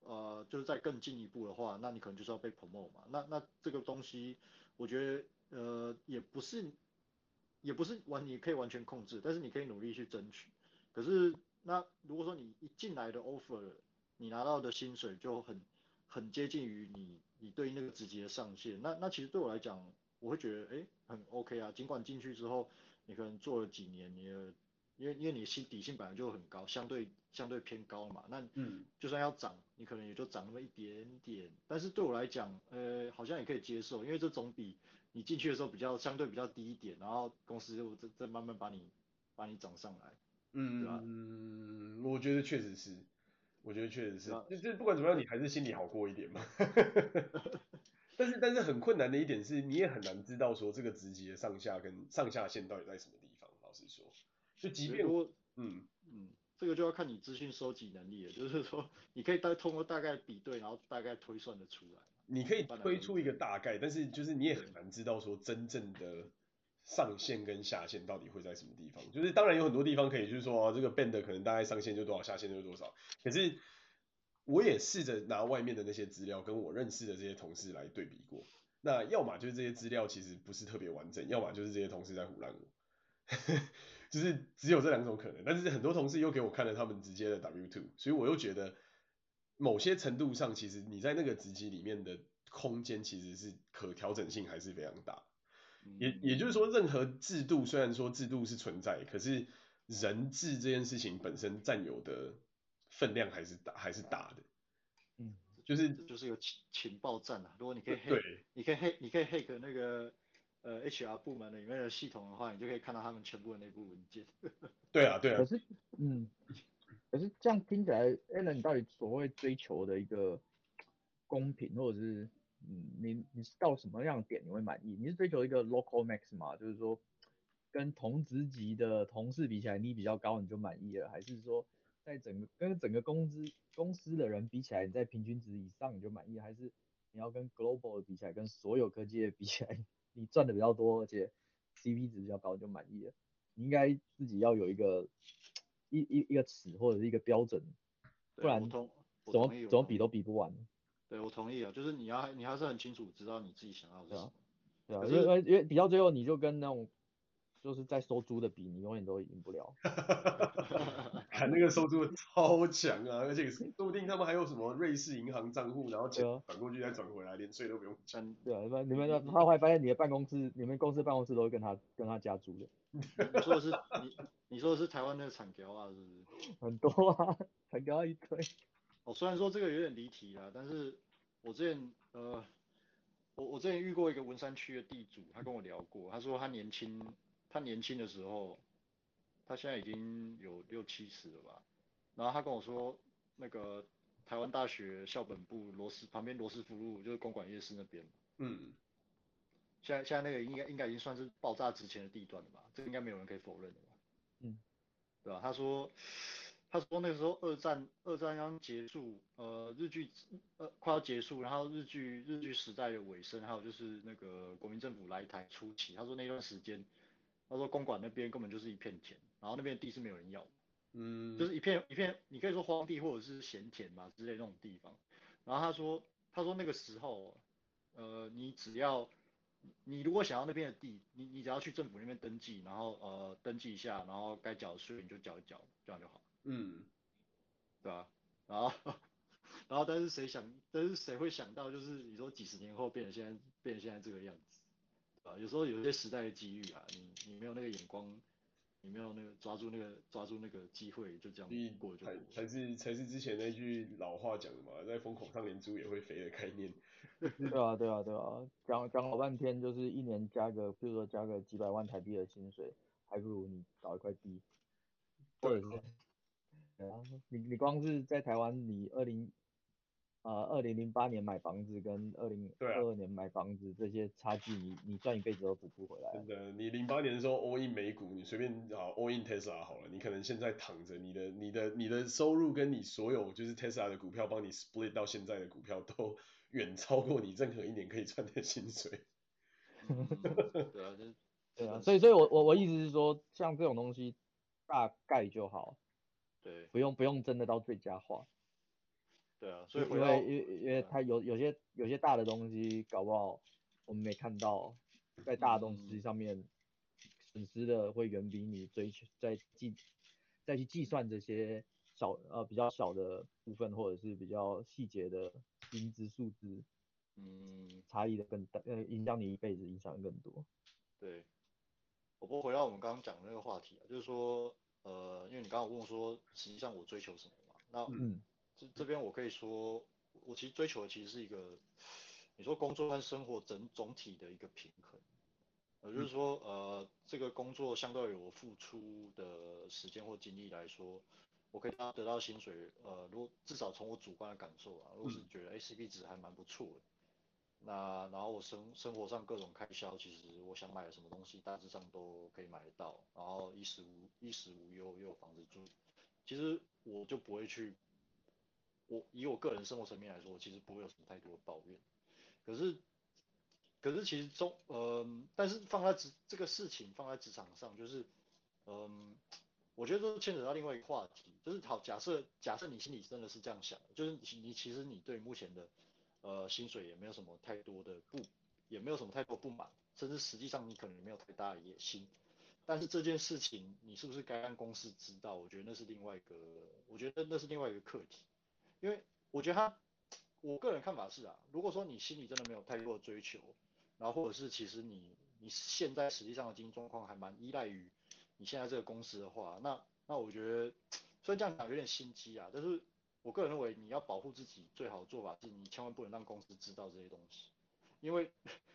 呃，就是再更进一步的话，那你可能就是要被 promote 嘛。那那这个东西，我觉得呃也不是，也不是完你可以完全控制，但是你可以努力去争取。可是那如果说你一进来的 offer，你拿到的薪水就很很接近于你你对于那个职级的上限，那那其实对我来讲。我会觉得哎很 OK 啊，尽管进去之后你可能做了几年，你的因为因为你薪底薪本来就很高，相对相对偏高嘛，那嗯就算要涨，你可能也就涨那么一点点，但是对我来讲，呃好像也可以接受，因为这总比你进去的时候比较相对比较低一点，然后公司就再再慢慢把你把你涨上来，嗯，对吧？嗯，我觉得确实是，我觉得确实是，就就不管怎么样，你还是心里好过一点嘛。*laughs* 但是但是很困难的一点是，你也很难知道说这个职级的上下跟上下限到底在什么地方。老实说，就即便我嗯嗯，这个就要看你资讯收集能力了。就是说，你可以大通过大概比对，然后大概推算的出来。你可以推出一个大概，但是就是你也很难知道说真正的上限跟下限到底会在什么地方。就是当然有很多地方可以，就是说啊，这个 band 可能大概上限就多少，下限就多少。可是。我也试着拿外面的那些资料跟我认识的这些同事来对比过，那要么就是这些资料其实不是特别完整，要么就是这些同事在胡乱我，*laughs* 就是只有这两种可能。但是很多同事又给我看了他们直接的 W two，所以我又觉得某些程度上，其实你在那个职级里面的空间其实是可调整性还是非常大。也也就是说，任何制度虽然说制度是存在，可是人治这件事情本身占有的。分量还是大，还是大的，嗯，就是就是有情情报战啊。如果你可以黑，对，你可以黑，你可以黑个那个呃 HR 部门的里面的系统的话，你就可以看到他们全部的内部文件。*laughs* 对啊，对啊。可是，嗯，可是这样听起来，Alan，你到底所谓追求的一个公平，或者是嗯，你你是到什么样的点你会满意？你是追求一个 local max 吗？就是说跟同职级的同事比起来，你比较高你就满意了，还是说？在整个跟整个公司公司的人比起来，你在平均值以上你就满意，还是你要跟 global 比起来，跟所有科技业比起来，你赚的比较多，而且 CP 值比较高就满意了？你应该自己要有一个一一一个尺或者是一个标准，不然怎么怎么比都比不完。对，我同意啊，就是你要你还是很清楚知道你自己想要什么。对啊，因为因为比较最后你就跟那种。就是在收租的比，你永远都赢不了。*laughs* 看那个收租的超强啊，而且说不定他们还有什么瑞士银行账户，然后钱转过去再转回来，连税都不用交。对啊，你们他会发现你的办公室，你们公司办公室都会跟他跟他加租的。*laughs* 你说的是你你说的是台湾那个产条啊，是不是？*laughs* 很多啊，产条一堆。哦，虽然说这个有点离题啊，但是我之前呃。我我之前遇过一个文山区的地主，他跟我聊过，他说他年轻，他年轻的时候，他现在已经有六七十了吧，然后他跟我说，那个台湾大学校本部罗斯旁边罗斯福路就是公馆夜市那边，嗯，现在现在那个应该应该已经算是爆炸值钱的地段了吧，这个应该没有人可以否认的吧，嗯，对吧？他说。他说那个时候二战二战刚结束，呃日剧呃快要结束，然后日剧日剧时代的尾声，还有就是那个国民政府来台初期，他说那段时间，他说公馆那边根本就是一片田，然后那边地是没有人要，嗯，就是一片一片，你可以说荒地或者是闲田嘛之类那种地方，然后他说他说那个时候，呃你只要你如果想要那边的地，你你只要去政府那边登记，然后呃登记一下，然后该缴的税你就缴一缴，这样就好。嗯，对啊，然后，*laughs* 然后，但是谁想，但是谁会想到，就是你说几十年后变成现在，变成现在这个样子，啊，有时候有些时代的机遇啊，你你没有那个眼光，你没有那个抓住那个抓住那个机会，就这样过就过。才才是才是之前那句老话讲的嘛，在风口上连猪也会飞的概念。*laughs* 对啊对啊对啊，讲讲老半天就是一年加个，比如说加个几百万台币的薪水，还不如你找一块地，或者是。你你光是在台湾，你二零呃二零零八年买房子跟二零二二年买房子这些差距你，你你赚一辈子都补不回来。真的，你零八年的时候 all in 美股，你随便啊 all in Tesla 好了，你可能现在躺着，你的你的你的收入跟你所有就是 Tesla 的股票帮你 split 到现在的股票都 *laughs* 远超过你任何一年可以赚的薪水。*laughs* *laughs* 对啊，就是对啊，所以所以我我我意思是说，像这种东西大概就好。对，不用不用真的到最佳化。对啊，所以因为因为因为它有有些有些大的东西搞不好我们没看到，在大的东西上面损失的会远比你追求在计再去计算这些小呃比较小的部分或者是比较细节的薪资数字，嗯，差异的更大，呃，影响你一辈子影响更多。对，我不过回到我们刚刚讲的那个话题啊，就是说。呃，因为你刚刚问我说，实际上我追求什么嘛？那嗯，这这边我可以说，我其实追求的其实是一个，你说工作跟生活整总体的一个平衡，呃，就是说，呃，这个工作相对于我付出的时间或精力来说，我可以得到薪水，呃，如果至少从我主观的感受啊，如果是觉得 ACP 值还蛮不错的。那然后我生生活上各种开销，其实我想买的什么东西，大致上都可以买得到。然后衣食无衣食无忧，又有房子住，其实我就不会去，我以我个人生活层面来说，其实不会有什么太多的抱怨。可是，可是其实中，呃，但是放在职这个事情放在职场上，就是，嗯、我觉得都牵扯到另外一个话题，就是好，假设假设你心里真的是这样想，就是你你其实你对目前的。呃，薪水也没有什么太多的不，也没有什么太多不满，甚至实际上你可能也没有太大的野心。但是这件事情，你是不是该让公司知道？我觉得那是另外一个，我觉得那是另外一个课题。因为我觉得他，我个人看法是啊，如果说你心里真的没有太多的追求，然后或者是其实你你现在实际上的经济状况还蛮依赖于你现在这个公司的话，那那我觉得虽然这样讲有点心机啊，但是。我个人认为，你要保护自己最好的做法是，你千万不能让公司知道这些东西，因为，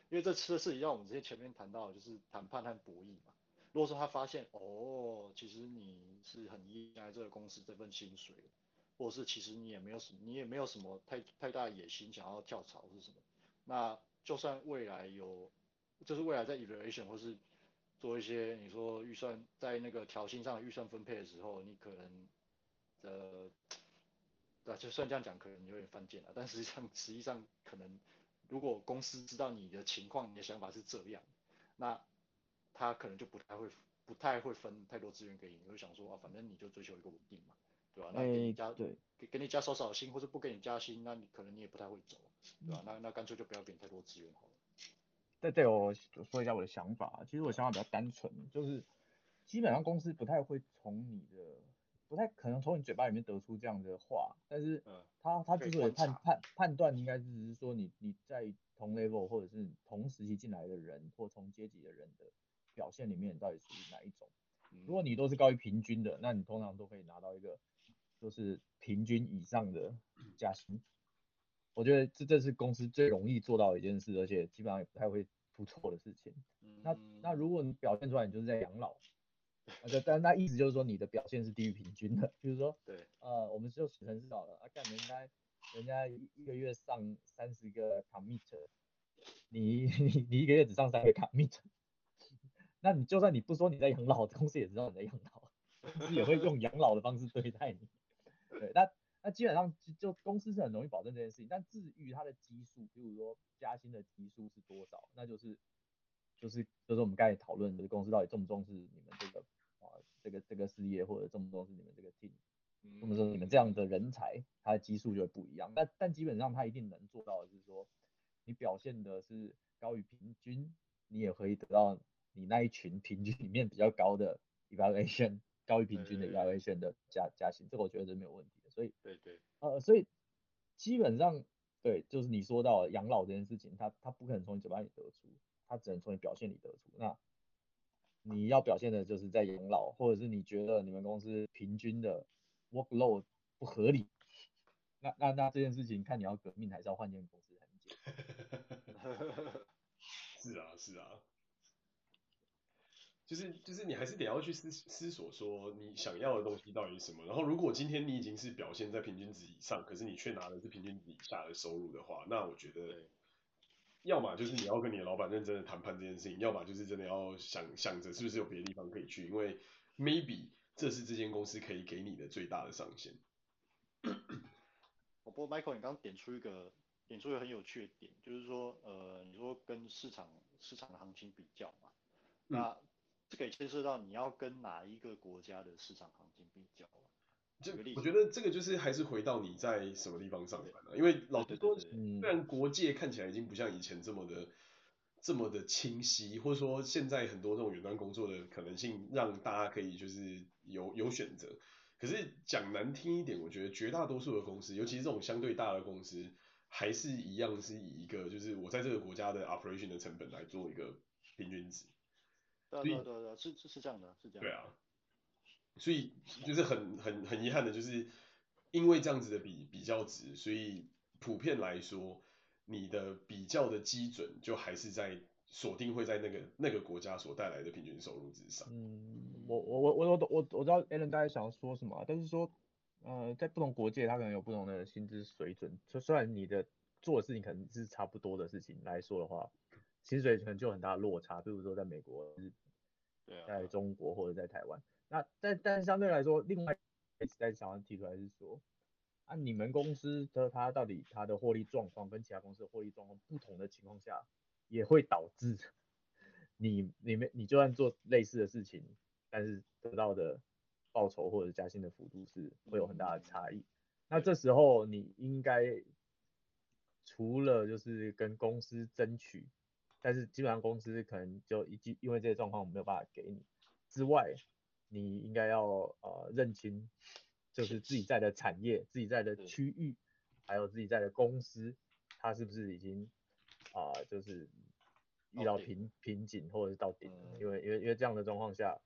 因为这次的事情让我们之前前面谈到的，就是谈判和博弈嘛。如果说他发现，哦，其实你是很依赖这个公司这份薪水，或是其实你也没有什么，你也没有什么太太大的野心想要跳槽是什么，那就算未来有，就是未来在 evaluation 或是做一些你说预算在那个调薪上的预算分配的时候，你可能，呃。对，就算这样讲，可能有点犯贱了。但实际上，实际上可能，如果公司知道你的情况，你的想法是这样，那他可能就不太会，不太会分太多资源给你。你会想说啊，反正你就追求一个稳定嘛，对吧？那给你加，对，给给你加少少薪，或者不给你加薪，那你可能你也不太会走，对吧？那那干脆就不要给你太多资源好了。对对，我说一下我的想法。其实我想法比较单纯，就是基本上公司不太会从你的。不太可能从你嘴巴里面得出这样的话，但是他他之所以判判判断，应该只是说你你在同 level 或者是同时期进来的人或同阶级的人的表现里面，到底属于哪一种？如果你都是高于平均的，那你通常都可以拿到一个就是平均以上的加薪。我觉得这这是公司最容易做到的一件事，而且基本上也不太会出错的事情。嗯、那那如果你表现出来，你就是在养老，那但那意思就是说你的表现是低于平均的，就是说，对，呃，我们就写成是好了，啊，干人家人家一个月上三十个 commit，你你你一个月只上三个 commit，*laughs* 那你就算你不说你在养老，公司也知道你在养老，公司也会用养老的方式对待你。对，那那基本上就公司是很容易保证这件事情，但至于它的基数，比如说加薪的基数是多少，那就是就是就是我们刚才讨论的公司到底重不重视你们这个啊这个这个事业，或者重不重视你们这个 team，或者说你们这样的人才，它的基数就会不一样。但但基本上他一定能做到的是说，你表现的是高于平均，你也可以得到你那一群平均里面比较高的 evaluation。高于平均的 evaluation 的加加薪，这个我觉得是没有问题的。所以，对对，呃，所以基本上，对，就是你说到养老这件事情，他他不可能从你嘴巴里得出，他只能从你表现里得出。那你要表现的就是在养老，或者是你觉得你们公司平均的 workload 不合理，*laughs* 那那那这件事情看你要革命还是要换间公司。*laughs* 是啊，是啊。就是就是你还是得要去思思索说你想要的东西到底是什么。然后如果今天你已经是表现在平均值以上，可是你却拿的是平均值以下的收入的话，那我觉得，要么就是你要跟你的老板认真的谈判这件事情，要么就是真的要想想着是不是有别的地方可以去，因为 maybe 这是这间公司可以给你的最大的上限。不过 Michael，你刚刚点出一个点出一个很有趣的点，就是说呃，你说跟市场市场的行情比较嘛，那。嗯这可以牵涉到你要跟哪一个国家的市场行情比较。就我觉得这个就是还是回到你在什么地方上班了，因为老实说，虽然国界看起来已经不像以前这么的这么的清晰，或者说现在很多这种远端工作的可能性让大家可以就是有有选择。可是讲难听一点，我觉得绝大多数的公司，尤其是这种相对大的公司，还是一样是以一个就是我在这个国家的 operation 的成本来做一个平均值。对对对对，是是是这样的，是这样的。对啊，所以就是很很很遗憾的，就是因为这样子的比比较值，所以普遍来说，你的比较的基准就还是在锁定会在那个那个国家所带来的平均收入之上。嗯，我我我我我我我知道 Alan 大概想要说什么，但是说呃在不同国界，他可能有不同的薪资水准。就虽然你的做的事情可能是差不多的事情来说的话，薪水可能就有很大的落差。比如说在美国。在中国或者在台湾，那但但是相对来说，另外一直在想要提出来是说，啊你们公司的它到底它的获利状况跟其他公司的获利状况不同的情况下，也会导致你你们你就算做类似的事情，但是得到的报酬或者加薪的幅度是会有很大的差异。那这时候你应该除了就是跟公司争取。但是基本上公司可能就一因为这些状况我没有办法给你之外，你应该要呃认清，就是自己在的产业、自己在的区域，还有自己在的公司，它是不是已经啊、呃、就是遇到瓶瓶颈或者是到顶了？因为因为因为这样的状况下，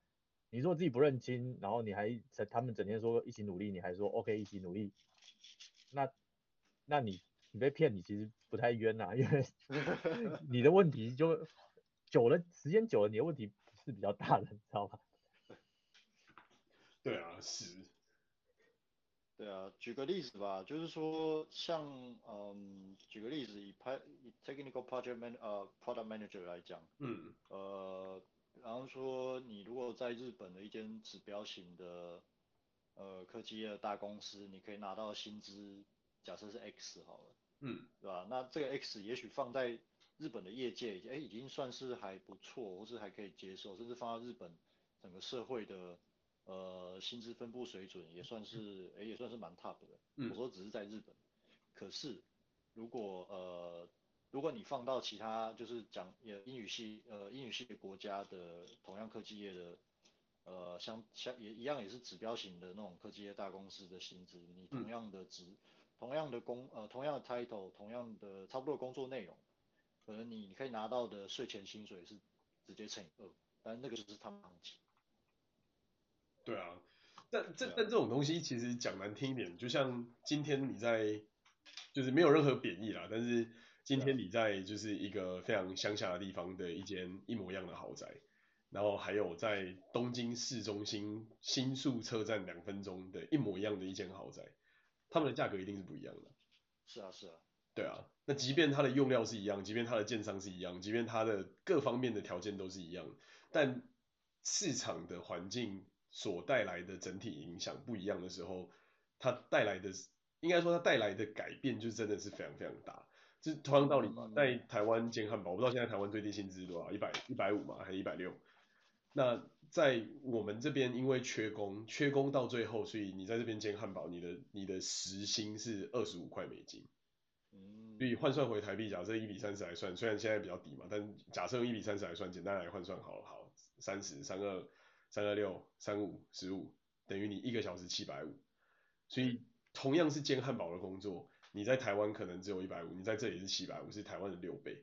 你说自己不认清，然后你还他们整天说一起努力，你还说 OK 一起努力，那那你。你被骗，你其实不太冤呐、啊，因为 *laughs* 你的问题就久了，时间久了，你的问题是比较大的，你知道吧？*laughs* 对啊，是。对啊，举个例子吧，就是说像嗯，举个例子，以拍以 technical project man 呃 product manager 来讲，嗯，呃，然后说你如果在日本的一间指标型的呃科技业的大公司，你可以拿到薪资，假设是 X 好了。嗯，对吧？那这个 X 也许放在日本的业界，哎，已经算是还不错，或是还可以接受，甚至放到日本整个社会的呃薪资分布水准，也算是，哎，也算是蛮 top 的。嗯，我说只是在日本，可是如果呃如果你放到其他就是讲也英语系呃英语系的国家的同样科技业的呃像像也一样也是指标型的那种科技业大公司的薪资，你同样的值。嗯同样的工呃，同样的 title，同样的差不多的工作内容，可能你你可以拿到的税前薪水是直接乘以二，但那个就是他们行情。对啊，但这、啊、但这种东西其实讲难听一点，就像今天你在就是没有任何贬义啦，但是今天你在就是一个非常乡下的地方的一间一模一样的豪宅，然后还有在东京市中心新宿车站两分钟的一模一样的一间豪宅，他们的价格一定是不一样的。是啊，是啊。对啊，那即便它的用料是一样，即便它的建商是一样，即便它的各方面的条件都是一样，但市场的环境所带来的整体影响不一样的时候，它带来的应该说它带来的改变就真的是非常非常大。就是同样道理嘛，在台湾煎汉堡，我不知道现在台湾最低薪资多少，一百一百五嘛，还是一百六？那在我们这边因为缺工，缺工到最后，所以你在这边煎汉堡，你的你的时薪是二十五块美金。所以换算回台币，假设一比三十来算，虽然现在比较低嘛，但假设用一比三十来算，简单来换算好了，好，三十、三二、三二六、三五、十五，等于你一个小时七百五。所以同样是煎汉堡的工作，你在台湾可能只有一百五，你在这里是七百五，是台湾的六倍。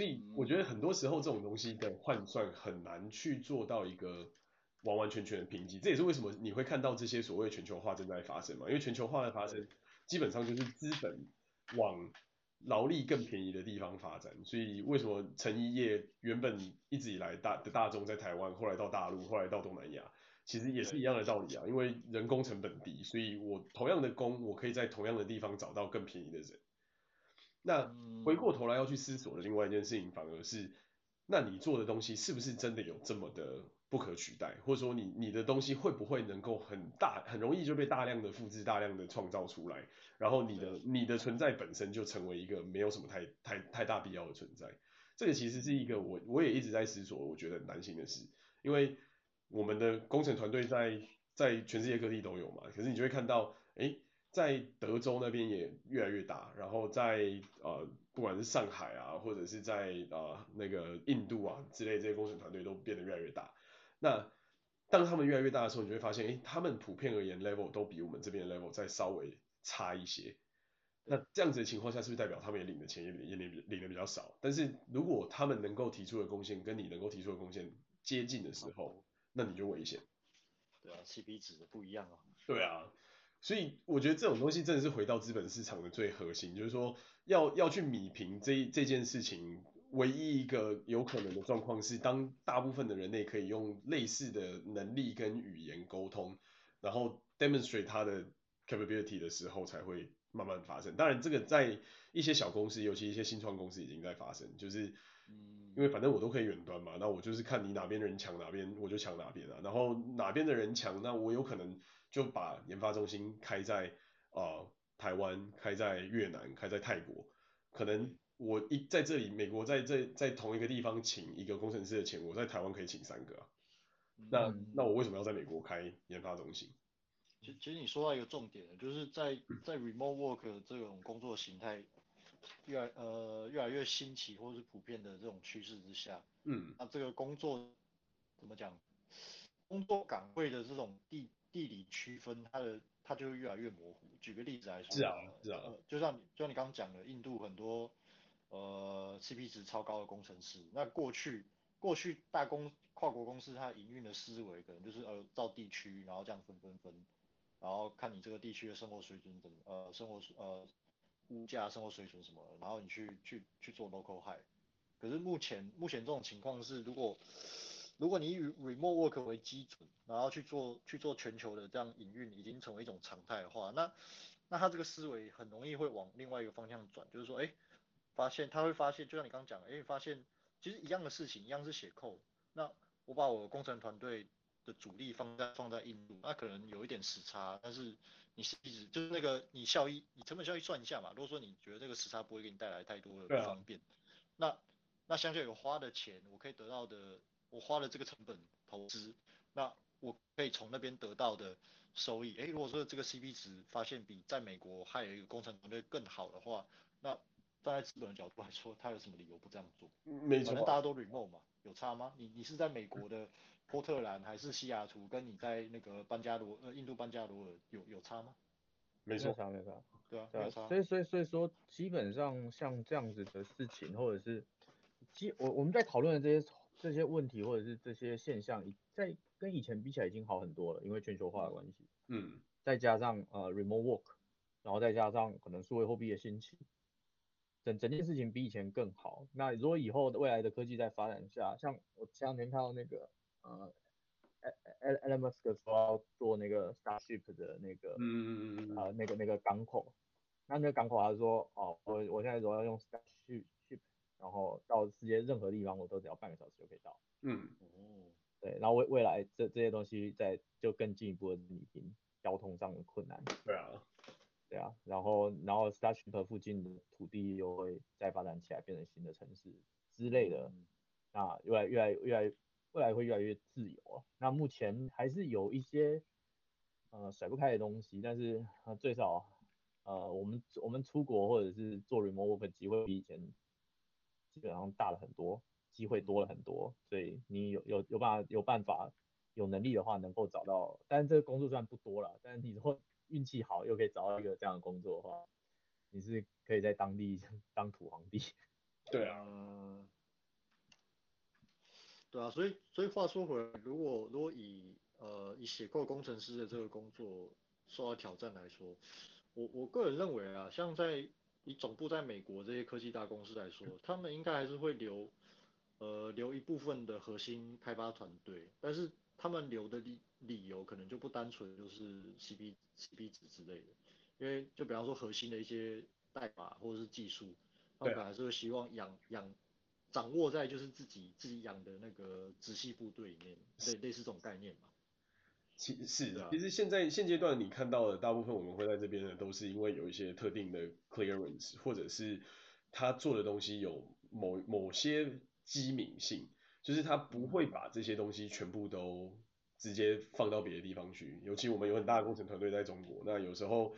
所以我觉得很多时候这种东西的换算很难去做到一个完完全全的评级，这也是为什么你会看到这些所谓全球化正在发生嘛，因为全球化的发生。基本上就是资本往劳力更便宜的地方发展，所以为什么成衣业原本一直以来大的大众在台湾，后来到大陆，后来到东南亚，其实也是一样的道理啊，因为人工成本低，所以我同样的工，我可以在同样的地方找到更便宜的人。那回过头来要去思索的另外一件事情，反而是，那你做的东西是不是真的有这么的？不可取代，或者说你你的东西会不会能够很大很容易就被大量的复制、大量的创造出来，然后你的你的存在本身就成为一个没有什么太太太大必要的存在。这个其实是一个我我也一直在思索，我觉得很担心的事，因为我们的工程团队在在全世界各地都有嘛，可是你就会看到，诶，在德州那边也越来越大，然后在呃。不管是上海啊，或者是在啊、呃、那个印度啊之类这些工程团队都变得越来越大。那当他们越来越大的时候，你就会发现，哎，他们普遍而言 level 都比我们这边的 level 再稍微差一些。那这样子的情况下，是不是代表他们也领的钱也也领领的比较少？但是如果他们能够提出的贡献跟你能够提出的贡献接近的时候，那你就危险。对啊，CP 值的不一样啊。对啊。所以我觉得这种东西真的是回到资本市场的最核心，就是说要要去米平这这件事情，唯一一个有可能的状况是，当大部分的人类可以用类似的能力跟语言沟通，然后 demonstrate 它的 capability 的时候，才会慢慢发生。当然，这个在一些小公司，尤其一些新创公司已经在发生，就是因为反正我都可以远端嘛，那我就是看你哪边的人强哪边，我就抢哪边啊，然后哪边的人强，那我有可能。就把研发中心开在呃台湾，开在越南，开在泰国。可能我一在这里，美国在这在同一个地方请一个工程师的钱，我在台湾可以请三个啊。那、嗯、那我为什么要在美国开研发中心？其其实你说到一个重点，就是在在 remote work 这种工作形态越来呃越来越新奇或是普遍的这种趋势之下，嗯，那这个工作怎么讲？工作岗位的这种地地理区分，它的它就会越来越模糊。举个例子来说，是啊，是啊，呃、就像你就像你刚刚讲的，印度很多呃 CP 值超高的工程师，那过去过去大公跨国公司它营运的思维可能就是呃照地区，然后这样分分分，然后看你这个地区的生活水准怎么呃生活呃物价生活水准什么，然后你去去去做 local high。可是目前目前这种情况是如果如果你以 remote work 为基准，然后去做去做全球的这样营运，已经成为一种常态的话，那那他这个思维很容易会往另外一个方向转，就是说，哎，发现他会发现，就像你刚刚讲的，哎，发现其实一样的事情，一样是写 code，那我把我工程团队的主力放在放在印度，那可能有一点时差，但是你是一直就是那个你效益，你成本效益算一下嘛，如果说你觉得这个时差不会给你带来太多的不方便，啊、那那相较有花的钱，我可以得到的。我花了这个成本投资，那我可以从那边得到的收益，诶，如果说这个 CP 值发现比在美国还有一个工程团队更好的话，那站在资本的角度来说，他有什么理由不这样做？没错，反正大家都 remote 嘛，有差吗？你你是在美国的波特兰还是西雅图，跟你在那个班加罗呃印度班加罗尔有有差吗？没错，没差没差，对啊，对啊，没差。所以所以所以说，基本上像这样子的事情，或者是，基我我们在讨论的这些。这些问题或者是这些现象，在跟以前比起来已经好很多了，因为全球化的关系。嗯。再加上呃 remote work，然后再加上可能数位货币的兴起，整整件事情比以前更好。那如果以后未来的科技在发展下，像我前两天看到那个呃，Elon Musk 说要做那个 Starship 的那个，嗯嗯嗯呃，那个那个港口，那那个港口他说，哦，我我现在主要用 Starship，然后到世界任何地方我都只要半个小时就可以到。嗯，哦，对，然后未未来这这些东西在就更进一步的弭平交通上的困难。对啊。对啊，然后然后 Starship 附近的土地又会再发展起来，变成新的城市之类的，那越来越来越来未来会越来越自由。那目前还是有一些呃甩不开的东西，但是呃最少呃我们我们出国或者是做 remote work 机会比以前基本上大了很多，机会多了很多，所以你有有有办法有办法有能力的话能够找到，但是这个工作虽然不多了，但是你说。运气好又可以找到一个这样的工作的话，你是可以在当地 *laughs* 当土皇帝。*laughs* 对啊，对啊，所以所以话说回来，如果如果以呃以写 code 工程师的这个工作受到挑战来说，我我个人认为啊，像在以总部在美国这些科技大公司来说，他们应该还是会留呃留一部分的核心开发团队，但是他们留的理理由可能就不单纯就是 CP CP 值之类的，因为就比方说核心的一些代码或者是技术，他们还是会希望养养掌握在就是自己自己养的那个直系部队里面，类类似这种概念嘛。其实是的，其实现在现阶段你看到的大部分我们会在这边的都是因为有一些特定的 clearance，或者是他做的东西有某某些机敏性，就是他不会把这些东西全部都。直接放到别的地方去，尤其我们有很大的工程团队在中国，那有时候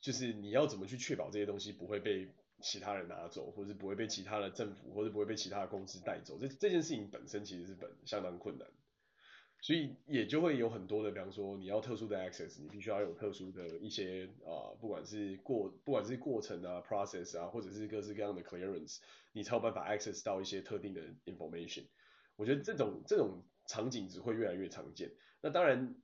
就是你要怎么去确保这些东西不会被其他人拿走，或者是不会被其他的政府，或者不会被其他的公司带走，这这件事情本身其实是本相当困难，所以也就会有很多的，比方说你要特殊的 access，你必须要有特殊的一些啊、不管是过不管是过程啊 process 啊，或者是各式各样的 clearance，你才有办法 access 到一些特定的 information。我觉得这种这种。场景只会越来越常见，那当然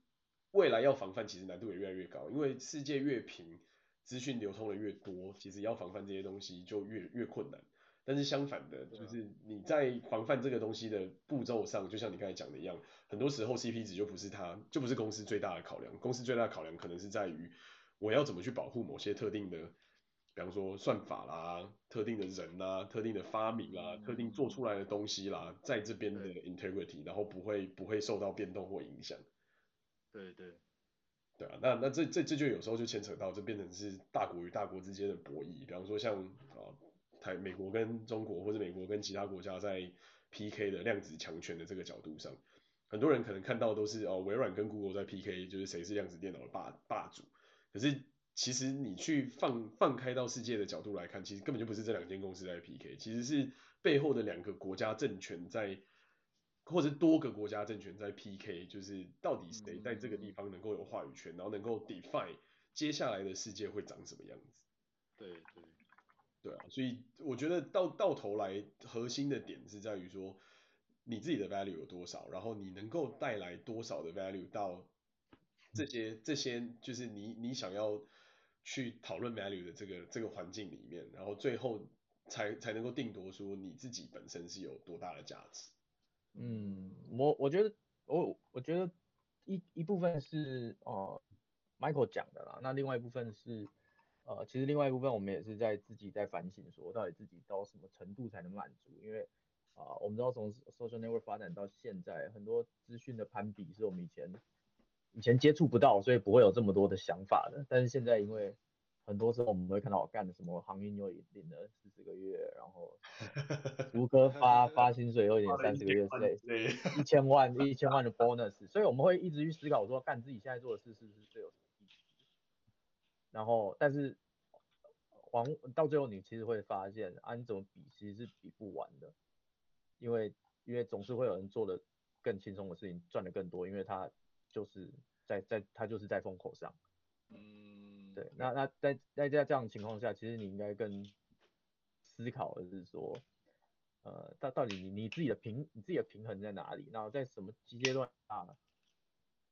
未来要防范其实难度也越来越高，因为世界越平，资讯流通的越多，其实要防范这些东西就越越困难。但是相反的，就是你在防范这个东西的步骤上，就像你刚才讲的一样，很多时候 CP 值就不是它，就不是公司最大的考量，公司最大的考量可能是在于我要怎么去保护某些特定的。比方说算法啦，特定的人啦，特定的发明啦，特定做出来的东西啦，在这边的 integrity，然后不会不会受到变动或影响。对对对啊，那那这这这就有时候就牵扯到，就变成是大国与大国之间的博弈。比方说像啊台美国跟中国，或者美国跟其他国家在 PK 的量子强权的这个角度上，很多人可能看到都是哦微软跟 Google 在 PK，就是谁是量子电脑的霸霸主，可是。其实你去放放开到世界的角度来看，其实根本就不是这两间公司在 PK，其实是背后的两个国家政权在，或者多个国家政权在 PK，就是到底谁在这个地方能够有话语权，然后能够 define 接下来的世界会长什么样子。对对对啊，所以我觉得到到头来核心的点是在于说，你自己的 value 有多少，然后你能够带来多少的 value 到这些这些，就是你你想要。去讨论 value 的这个这个环境里面，然后最后才才能够定夺说你自己本身是有多大的价值。嗯，我我觉得我我觉得一一部分是呃 Michael 讲的啦，那另外一部分是呃其实另外一部分我们也是在自己在反省说，到底自己到什么程度才能满足？因为啊、呃、我们知道从 social network 发展到现在，很多资讯的攀比是我们以前。以前接触不到，所以不会有这么多的想法的。但是现在，因为很多时候我们会看到我干的什么行业又领了四十个月，然后 *laughs* 吴哥发发薪水又领三十个月，对，一千万一千万的 bonus，所以我们会一直去思考说，干自己现在做的事是不是最有？然后，但是往到最后，你其实会发现，啊，你怎么比其实是比不完的，因为因为总是会有人做的更轻松的事情，赚的更多，因为他就是。在在他就是在风口上，嗯，对，那那在在在这样的情况下，其实你应该更思考的是说，呃，到到底你你自己的平你自己的平衡在哪里？然后在什么阶段啊，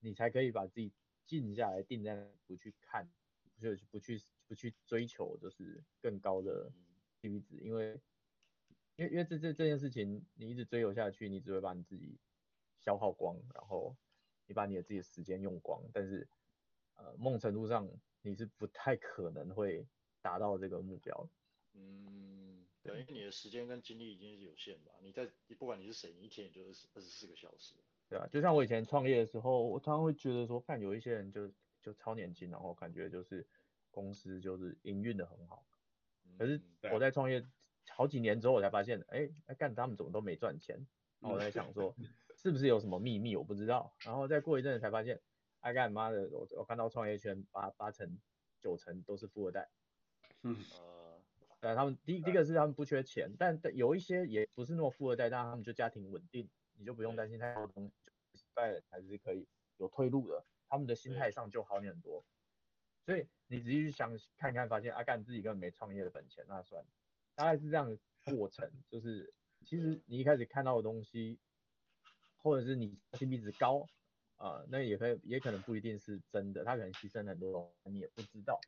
你才可以把自己静下来定在那不去看就不去不去追求就是更高的 CP 值，因为因为因为这这这件事情你一直追求下去，你只会把你自己消耗光，然后你把你的自己的时间用光，但是呃某种程度上你是不太可能会达到这个目标。嗯，对，因为你的时间跟精力已经是有限吧？你在你不管你是谁，你一天也就是二十四个小时。对啊，就像我以前创业的时候，我常常会觉得说，看有一些人就就超年轻，然后感觉就是公司就是营运的很好。可是我在创业好几年之后，我才发现，哎，干他们怎么都没赚钱？然后我在想说，是不是有什么秘密？我不知道。然后再过一阵子才发现，哎干妈的，我我看到创业圈八八成九成都是富二代。嗯。呃，他们第第一个是他们不缺钱，但有一些也不是那么富二代，但他们就家庭稳定，你就不用担心太多东西，失败了还是可以有退路的，他们的心态上就好你很多。所以你仔细去想看看，发现阿干自己根本没创业的本钱，那算了，大概是这样的过程，就是其实你一开始看到的东西，或者是你 CP 值高，啊、呃，那也可以也可能不一定是真的，他可能牺牲很多东西，你也不知道，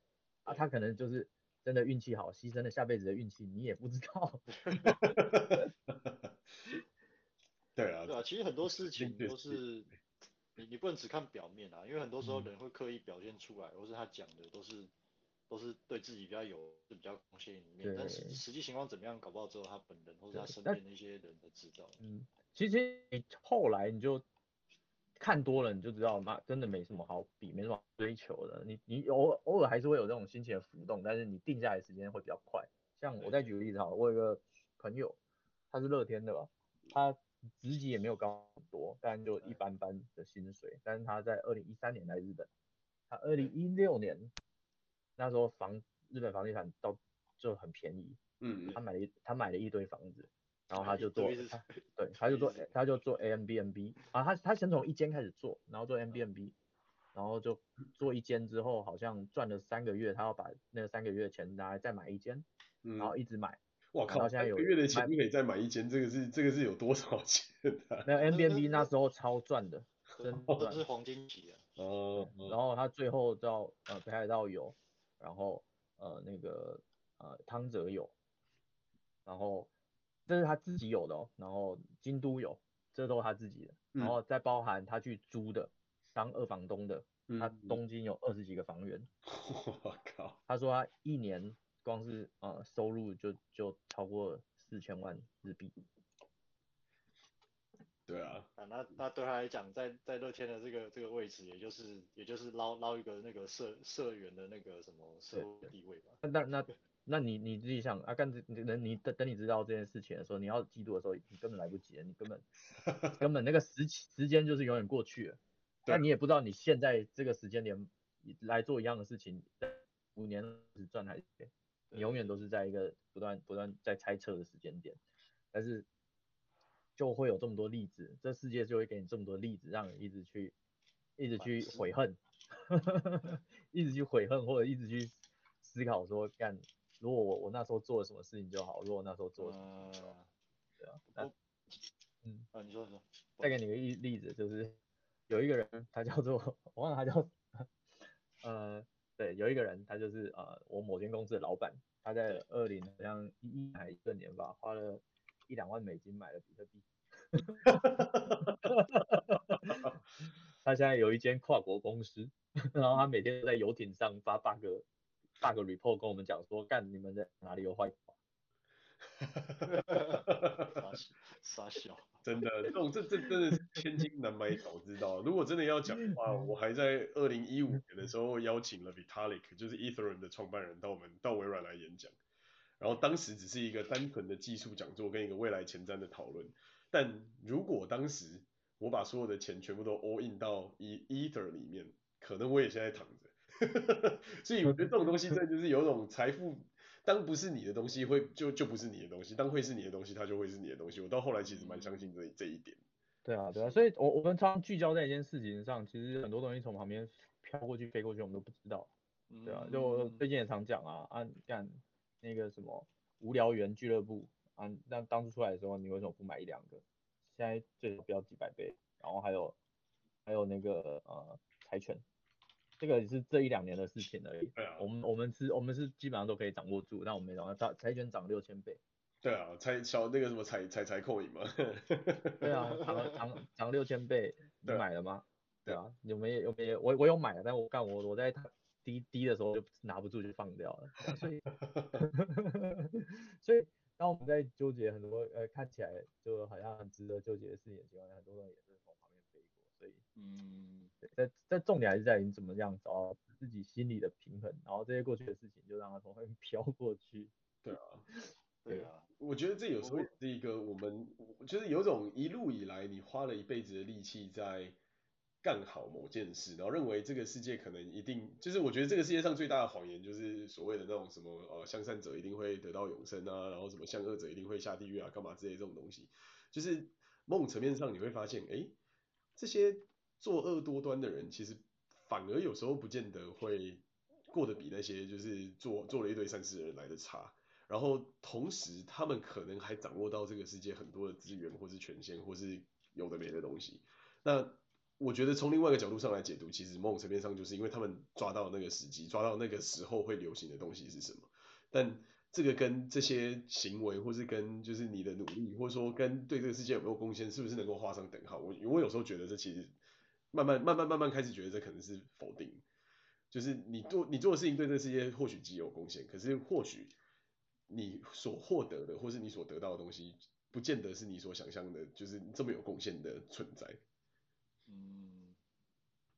啊，他可能就是。真的运气好，牺牲了下辈子的运气，你也不知道。*laughs* *laughs* *laughs* 对啊，对啊，其实很多事情都是你你不能只看表面啊，因为很多时候人会刻意表现出来，或是他讲的都是都是对自己比较有比较贡献一面，但是实际情况怎么样，搞不好只有他本人或者他身边的一些人才知道。嗯，其实你后来你就。看多了你就知道，妈真的没什么好比，没什么好追求的。你你偶偶尔还是会有这种心情的浮动，但是你定下来时间会比较快。像我再举个例子哈，我有一个朋友，他是乐天的吧，他职级也没有高很多，但就一般般的薪水。但是他在二零一三年来日本，他二零一六年那时候房日本房地产到就很便宜，嗯，他买了一他买了一堆房子。然后他就做，他对，他就做，他就做 Airbnb 啊，他他先从一间开始做，然后做 Airbnb，然后就做一间之后，好像赚了三个月，他要把那三个月的钱拿来再买一间，然后一直买。哇靠！现在有三个月的钱你可以再买一间，这个是这个是有多少钱啊？*laughs* 那 Airbnb 那时候超赚的，真的是黄金期啊。哦。然后他最后到呃北海道有，然后呃那个呃汤泽有，然后。这是他自己有的哦，然后京都有，这都是他自己的，然后再包含他去租的，当二房东的，他东京有二十几个房源。*laughs* 我靠！他说他一年光是呃收入就就超过四千万日币。对啊。啊，那那对他来讲，在在乐天的这个这个位置，也就是也就是捞捞一个那个社社员的那个什么社会地位吧。那那。那你你自己想啊，干这等你等等你知道这件事情的时候，你要嫉妒的时候，你根本来不及了，你根本 *laughs* 根本那个时时间就是永远过去了。那你也不知道你现在这个时间点来做一样的事情，五年是赚还你永远都是在一个不断不断在猜测的时间点。但是就会有这么多例子，这世界就会给你这么多例子，让你一直去 *laughs* 一直去悔恨，一直去悔恨或者一直去思考说干。如果我我那时候做了什么事情就好，如果那时候做了什么事情就好，对啊，那嗯，啊你说你说，再给你个例例子，就是有一个人他叫做我忘了他叫，呃对，有一个人他就是呃我某间公司的老板，他在二零好像一一还一二年吧，花了一两万美金买了比特币，*laughs* 他现在有一间跨国公司，然后他每天都在游艇上发 bug。大个 report 跟我们讲说，干你们在哪里有坏？*laughs* 傻笑，真的，这种这这真的是千金难买早知道。如果真的要讲的话，我还在二零一五年的时候邀请了 Vitalik，就是 Ethereum 的创办人到我们到微软来演讲。然后当时只是一个单纯的技术讲座跟一个未来前瞻的讨论。但如果当时我把所有的钱全部都 all in 到 Ether 里面，可能我也现在躺着。*laughs* 所以我觉得这种东西真的就是有一种财富，当不是你的东西会就就不是你的东西，当会是你的东西，它就会是你的东西。我到后来其实蛮相信这这一点。对啊，对啊，所以我我们常常聚焦在一件事情上，其实很多东西从旁边飘过去、飞过去，我们都不知道。对啊，就我最近也常讲啊，啊干那个什么无聊猿俱乐部啊，那当初出来的时候，你为什么不买一两个？现在最少飙几百倍，然后还有还有那个呃柴犬。这个是这一两年的事情而已。对啊。我们我们是，我们是基本上都可以掌握住，但我们没掌握。它柴犬涨六千倍。对啊，才小那个什么才才才扣影嘛。*laughs* 对啊，涨涨涨六千倍，你买了吗？对啊，有没有有没有？我我有买，但我干我我在它低低的时候就拿不住就放掉了，所以 *laughs* 所以当我们在纠结很多呃看起来就好像很值得纠结的事情的情况下，很多人也是嗯，对，在在重点还是在于你怎么样找到自己心里的平衡，然后这些过去的事情就让它从后面 *laughs* 飘过去。对啊。对啊，我觉得这有时候也是一个我们，就是有种一路以来你花了一辈子的力气在干好某件事，然后认为这个世界可能一定，就是我觉得这个世界上最大的谎言就是所谓的那种什么呃向善者一定会得到永生啊，然后什么向恶者一定会下地狱啊，干嘛之类这种东西，就是某种层面上你会发现，哎，这些作恶多端的人其实反而有时候不见得会过得比那些就是做做了一堆善事的人来的差。然后同时，他们可能还掌握到这个世界很多的资源，或是权限，或是有的没的东西。那我觉得从另外一个角度上来解读，其实某种层面上就是因为他们抓到那个时机，抓到那个时候会流行的东西是什么。但这个跟这些行为，或是跟就是你的努力，或者说跟对这个世界有没有贡献，是不是能够画上等号？我我有时候觉得这其实慢慢慢慢慢慢开始觉得这可能是否定。就是你做你做的事情对这个世界或许极有贡献，可是或许。你所获得的，或是你所得到的东西，不见得是你所想象的，就是这么有贡献的存在。嗯，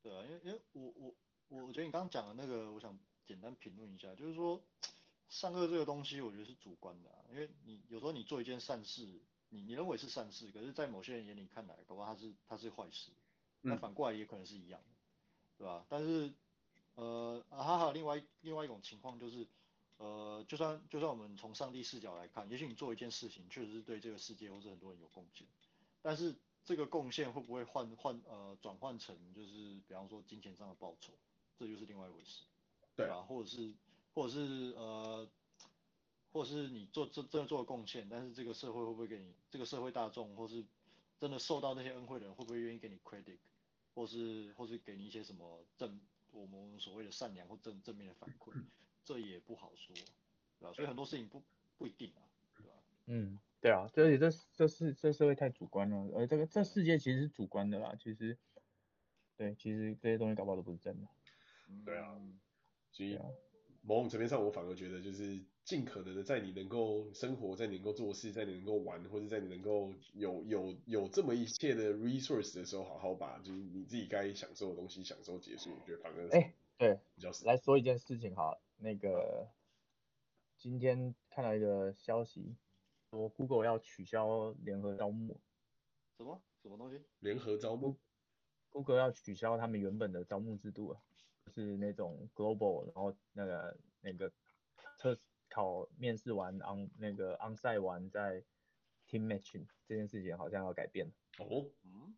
对啊，因为因为我我我觉得你刚刚讲的那个，我想简单评论一下，就是说善恶这个东西，我觉得是主观的，因为你有时候你做一件善事，你你认为是善事，可是在某些人眼里看来，搞不好它是它是坏事，那反过来也可能是一样的，对吧？但是呃，啊，还有另外另外一种情况就是。呃，就算就算我们从上帝视角来看，也许你做一件事情确实是对这个世界或者很多人有贡献，但是这个贡献会不会换换呃转换成就是比方说金钱上的报酬，这就是另外一回事，对吧？或者是或者是呃，或者是你做这真的做了贡献，但是这个社会会不会给你这个社会大众或是真的受到那些恩惠的人会不会愿意给你 credit，或是或是给你一些什么正我们所谓的善良或正正面的反馈？*laughs* 这也不好说，对吧？所以很多事情不不一定啊，对吧？嗯，对啊，所以这这是这社会太主观了，而这个这世界其实是主观的啦，其实，对，其实这些东西搞不好都不是真的。对啊，所以某种层面上，我反而觉得就是尽可能的在你能够生活，在你能够做事，在你能够玩，或者在你能够有有有这么一切的 resource 的时候，好好把就是你自己该享受的东西享受结束，我觉得反而哎，对，比较来说一件事情哈。那个今天看到一个消息，说 Google 要取消联合招募。什么什么东西？联合招募？Google 要取消他们原本的招募制度啊，是那种 Global，然后那个那个测考面试完 on 那个 onsite 完再 team matching 这件事情好像要改变了。哦，嗯，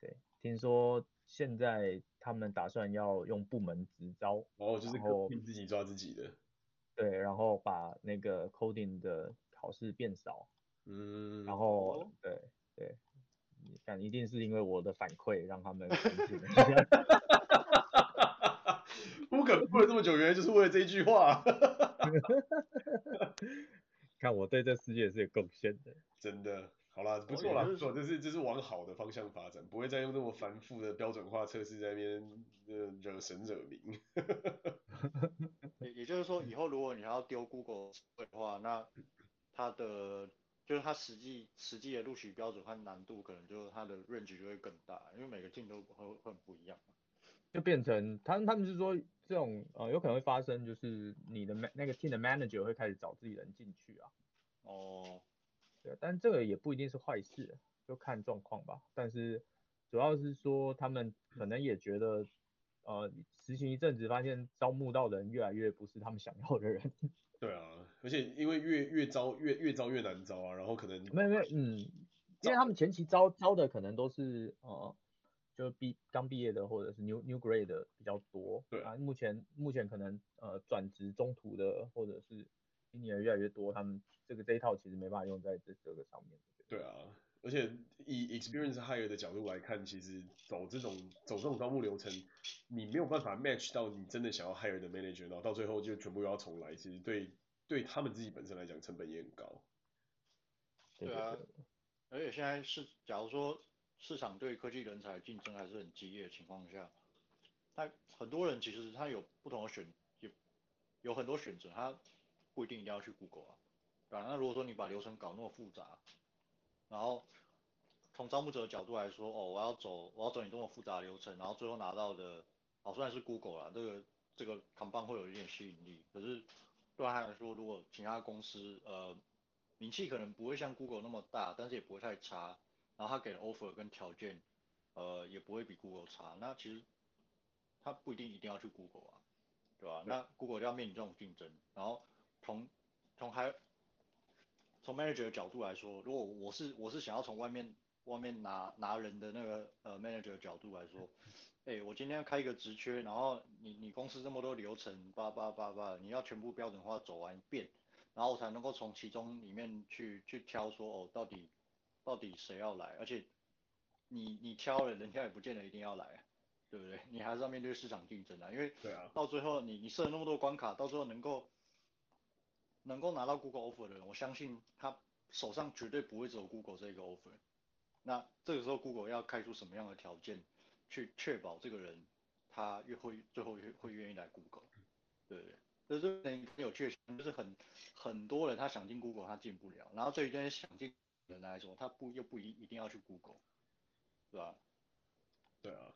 对，听说。现在他们打算要用部门直招，哦，就是靠自己抓自己的，对，然后把那个 coding 的考试变少，嗯，然后对对，但一定是因为我的反馈让他们 *laughs* *laughs* 不可能过了这么久，原来就是为了这一句话，*laughs* 看我对这世界是有贡献的，真的。好啦，不错啦，不错，这是这是往好的方向发展，不会再用这么繁复的标准化测试在那边惹神惹民。也也就是说，以后如果你要丢 Google 的话，那它的就是它实际实际的录取标准和难度，可能就它的 range 就会更大，因为每个 team 都会会很不一样。就变成他们他们是说这种呃有可能会发生，就是你的那个 team 的 manager 会开始找自己人进去啊。哦。对，但这个也不一定是坏事，就看状况吧。但是主要是说，他们可能也觉得，呃，实行一阵子，发现招募到的人越来越不是他们想要的人。*laughs* 对啊，而且因为越越招越越招越难招啊，然后可能没有没有，嗯，因为他们前期招招的可能都是呃，就毕刚毕业的或者是 new new grade 的比较多。对啊，目前目前可能呃转职中途的或者是。今年越来越多，他们这个这一套其实没办法用在这这个上面。对啊，而且以 experience hire 的角度来看，其实走这种走这种招募流程，你没有办法 match 到你真的想要 hire 的 manager，然后到最后就全部又要重来，其实对对他们自己本身来讲成本也很高。对啊，而且现在是假如说市场对科技人才竞争还是很激烈的情况下，他很多人其实他有不同的选，有有很多选择，他不一定一定要去 Google 啊。对啊，那如果说你把流程搞那么复杂，然后从招募者的角度来说，哦，我要走，我要走你这么复杂的流程，然后最后拿到的，好，虽然是 Google 啦，这个这个 combine 会有一点吸引力，可是对他来说，如果其他公司，呃，名气可能不会像 Google 那么大，但是也不会太差，然后他给的 offer 跟条件，呃，也不会比 Google 差，那其实他不一定一定要去 Google 啊，对吧？那 Google 就要面临这种竞争，然后从从还从 manager 的角度来说，如果我是我是想要从外面外面拿拿人的那个呃 manager 的角度来说，哎、欸，我今天要开一个职缺，然后你你公司这么多流程，叭叭叭叭，你要全部标准化走完一遍，然后我才能够从其中里面去去挑说哦，到底到底谁要来，而且你你挑了，人家也不见得一定要来，对不对？*laughs* 你还是要面对市场竞争啊，因为对啊，到最后你你设了那么多关卡，到最后能够。能够拿到 Google offer 的人，我相信他手上绝对不会只有 Google 这个 offer。那这个时候 Google 要开出什么样的条件，去确保这个人他越会最后越会愿意来 Google？对不对？这是很有趣的，就是很很多人他想进 Google 他进不了，然后这些想进的人来说，他不又不一一定要去 Google，对吧？对啊，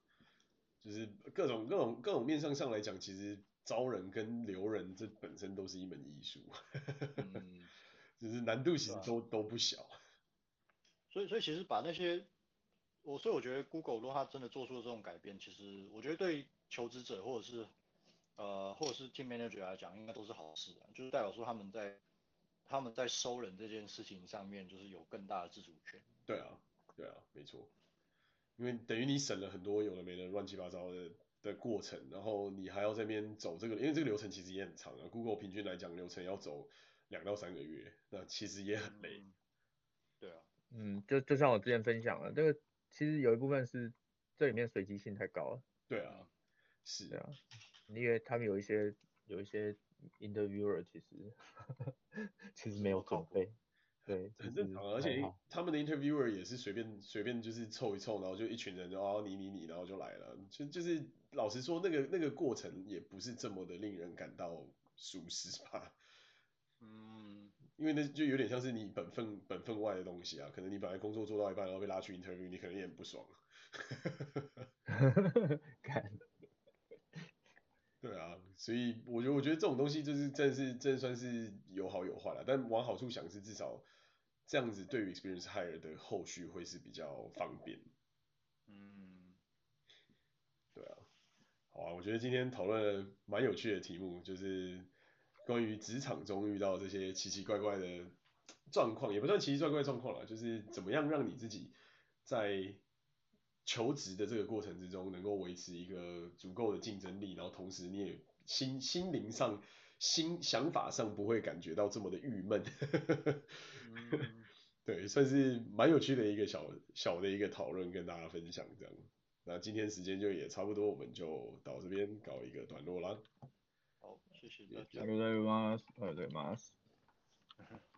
就是各种各种各种面向上来讲，其实。招人跟留人，这本身都是一门艺术，嗯，*laughs* 就是难度其实都、啊、都不小。所以所以其实把那些，我所以我觉得 Google 如果他真的做出了这种改变，其实我觉得对求职者或者是呃或者是 Team Manager 来讲，应该都是好事啊，就是代表说他们在他们在收人这件事情上面，就是有更大的自主权。对啊，对啊，没错，因为等于你省了很多有的没的乱七八糟的。的过程，然后你还要在那边走这个，因为这个流程其实也很长啊。Google 平均来讲流程要走两到三个月，那其实也很累。嗯、对啊，嗯，就就像我之前分享了，这个其实有一部分是这里面随机性太高了。对啊，是啊，因为他们有一些有一些 interviewer 其实 *laughs* 其实没有准备。对，很正常，而且他们的 interviewer 也是随便随便就是凑一凑，然后就一群人，然后你你你，然后就来了。就就是老实说，那个那个过程也不是这么的令人感到舒适吧。嗯，因为那就有点像是你本分本分外的东西啊，可能你本来工作做到一半，然后被拉去 interview，你可能也很不爽。*laughs* *laughs* 看。所以我觉得我觉得这种东西就是真的是真的算是有好有坏了，但往好处想是至少。这样子对于 experience hire 的后续会是比较方便。嗯，对啊，好啊，我觉得今天讨论蛮有趣的题目，就是关于职场中遇到这些奇奇怪怪的状况，也不算奇奇怪怪状况了，就是怎么样让你自己在求职的这个过程之中能够维持一个足够的竞争力，然后同时你也心心灵上、心想法上不会感觉到这么的郁闷。嗯、*laughs* 对，算是蛮有趣的一个小小的一个讨论，跟大家分享这样。那今天时间就也差不多，我们就到这边搞一个段落啦。好，谢谢大家。谢谢大家，谢谢大家。*laughs*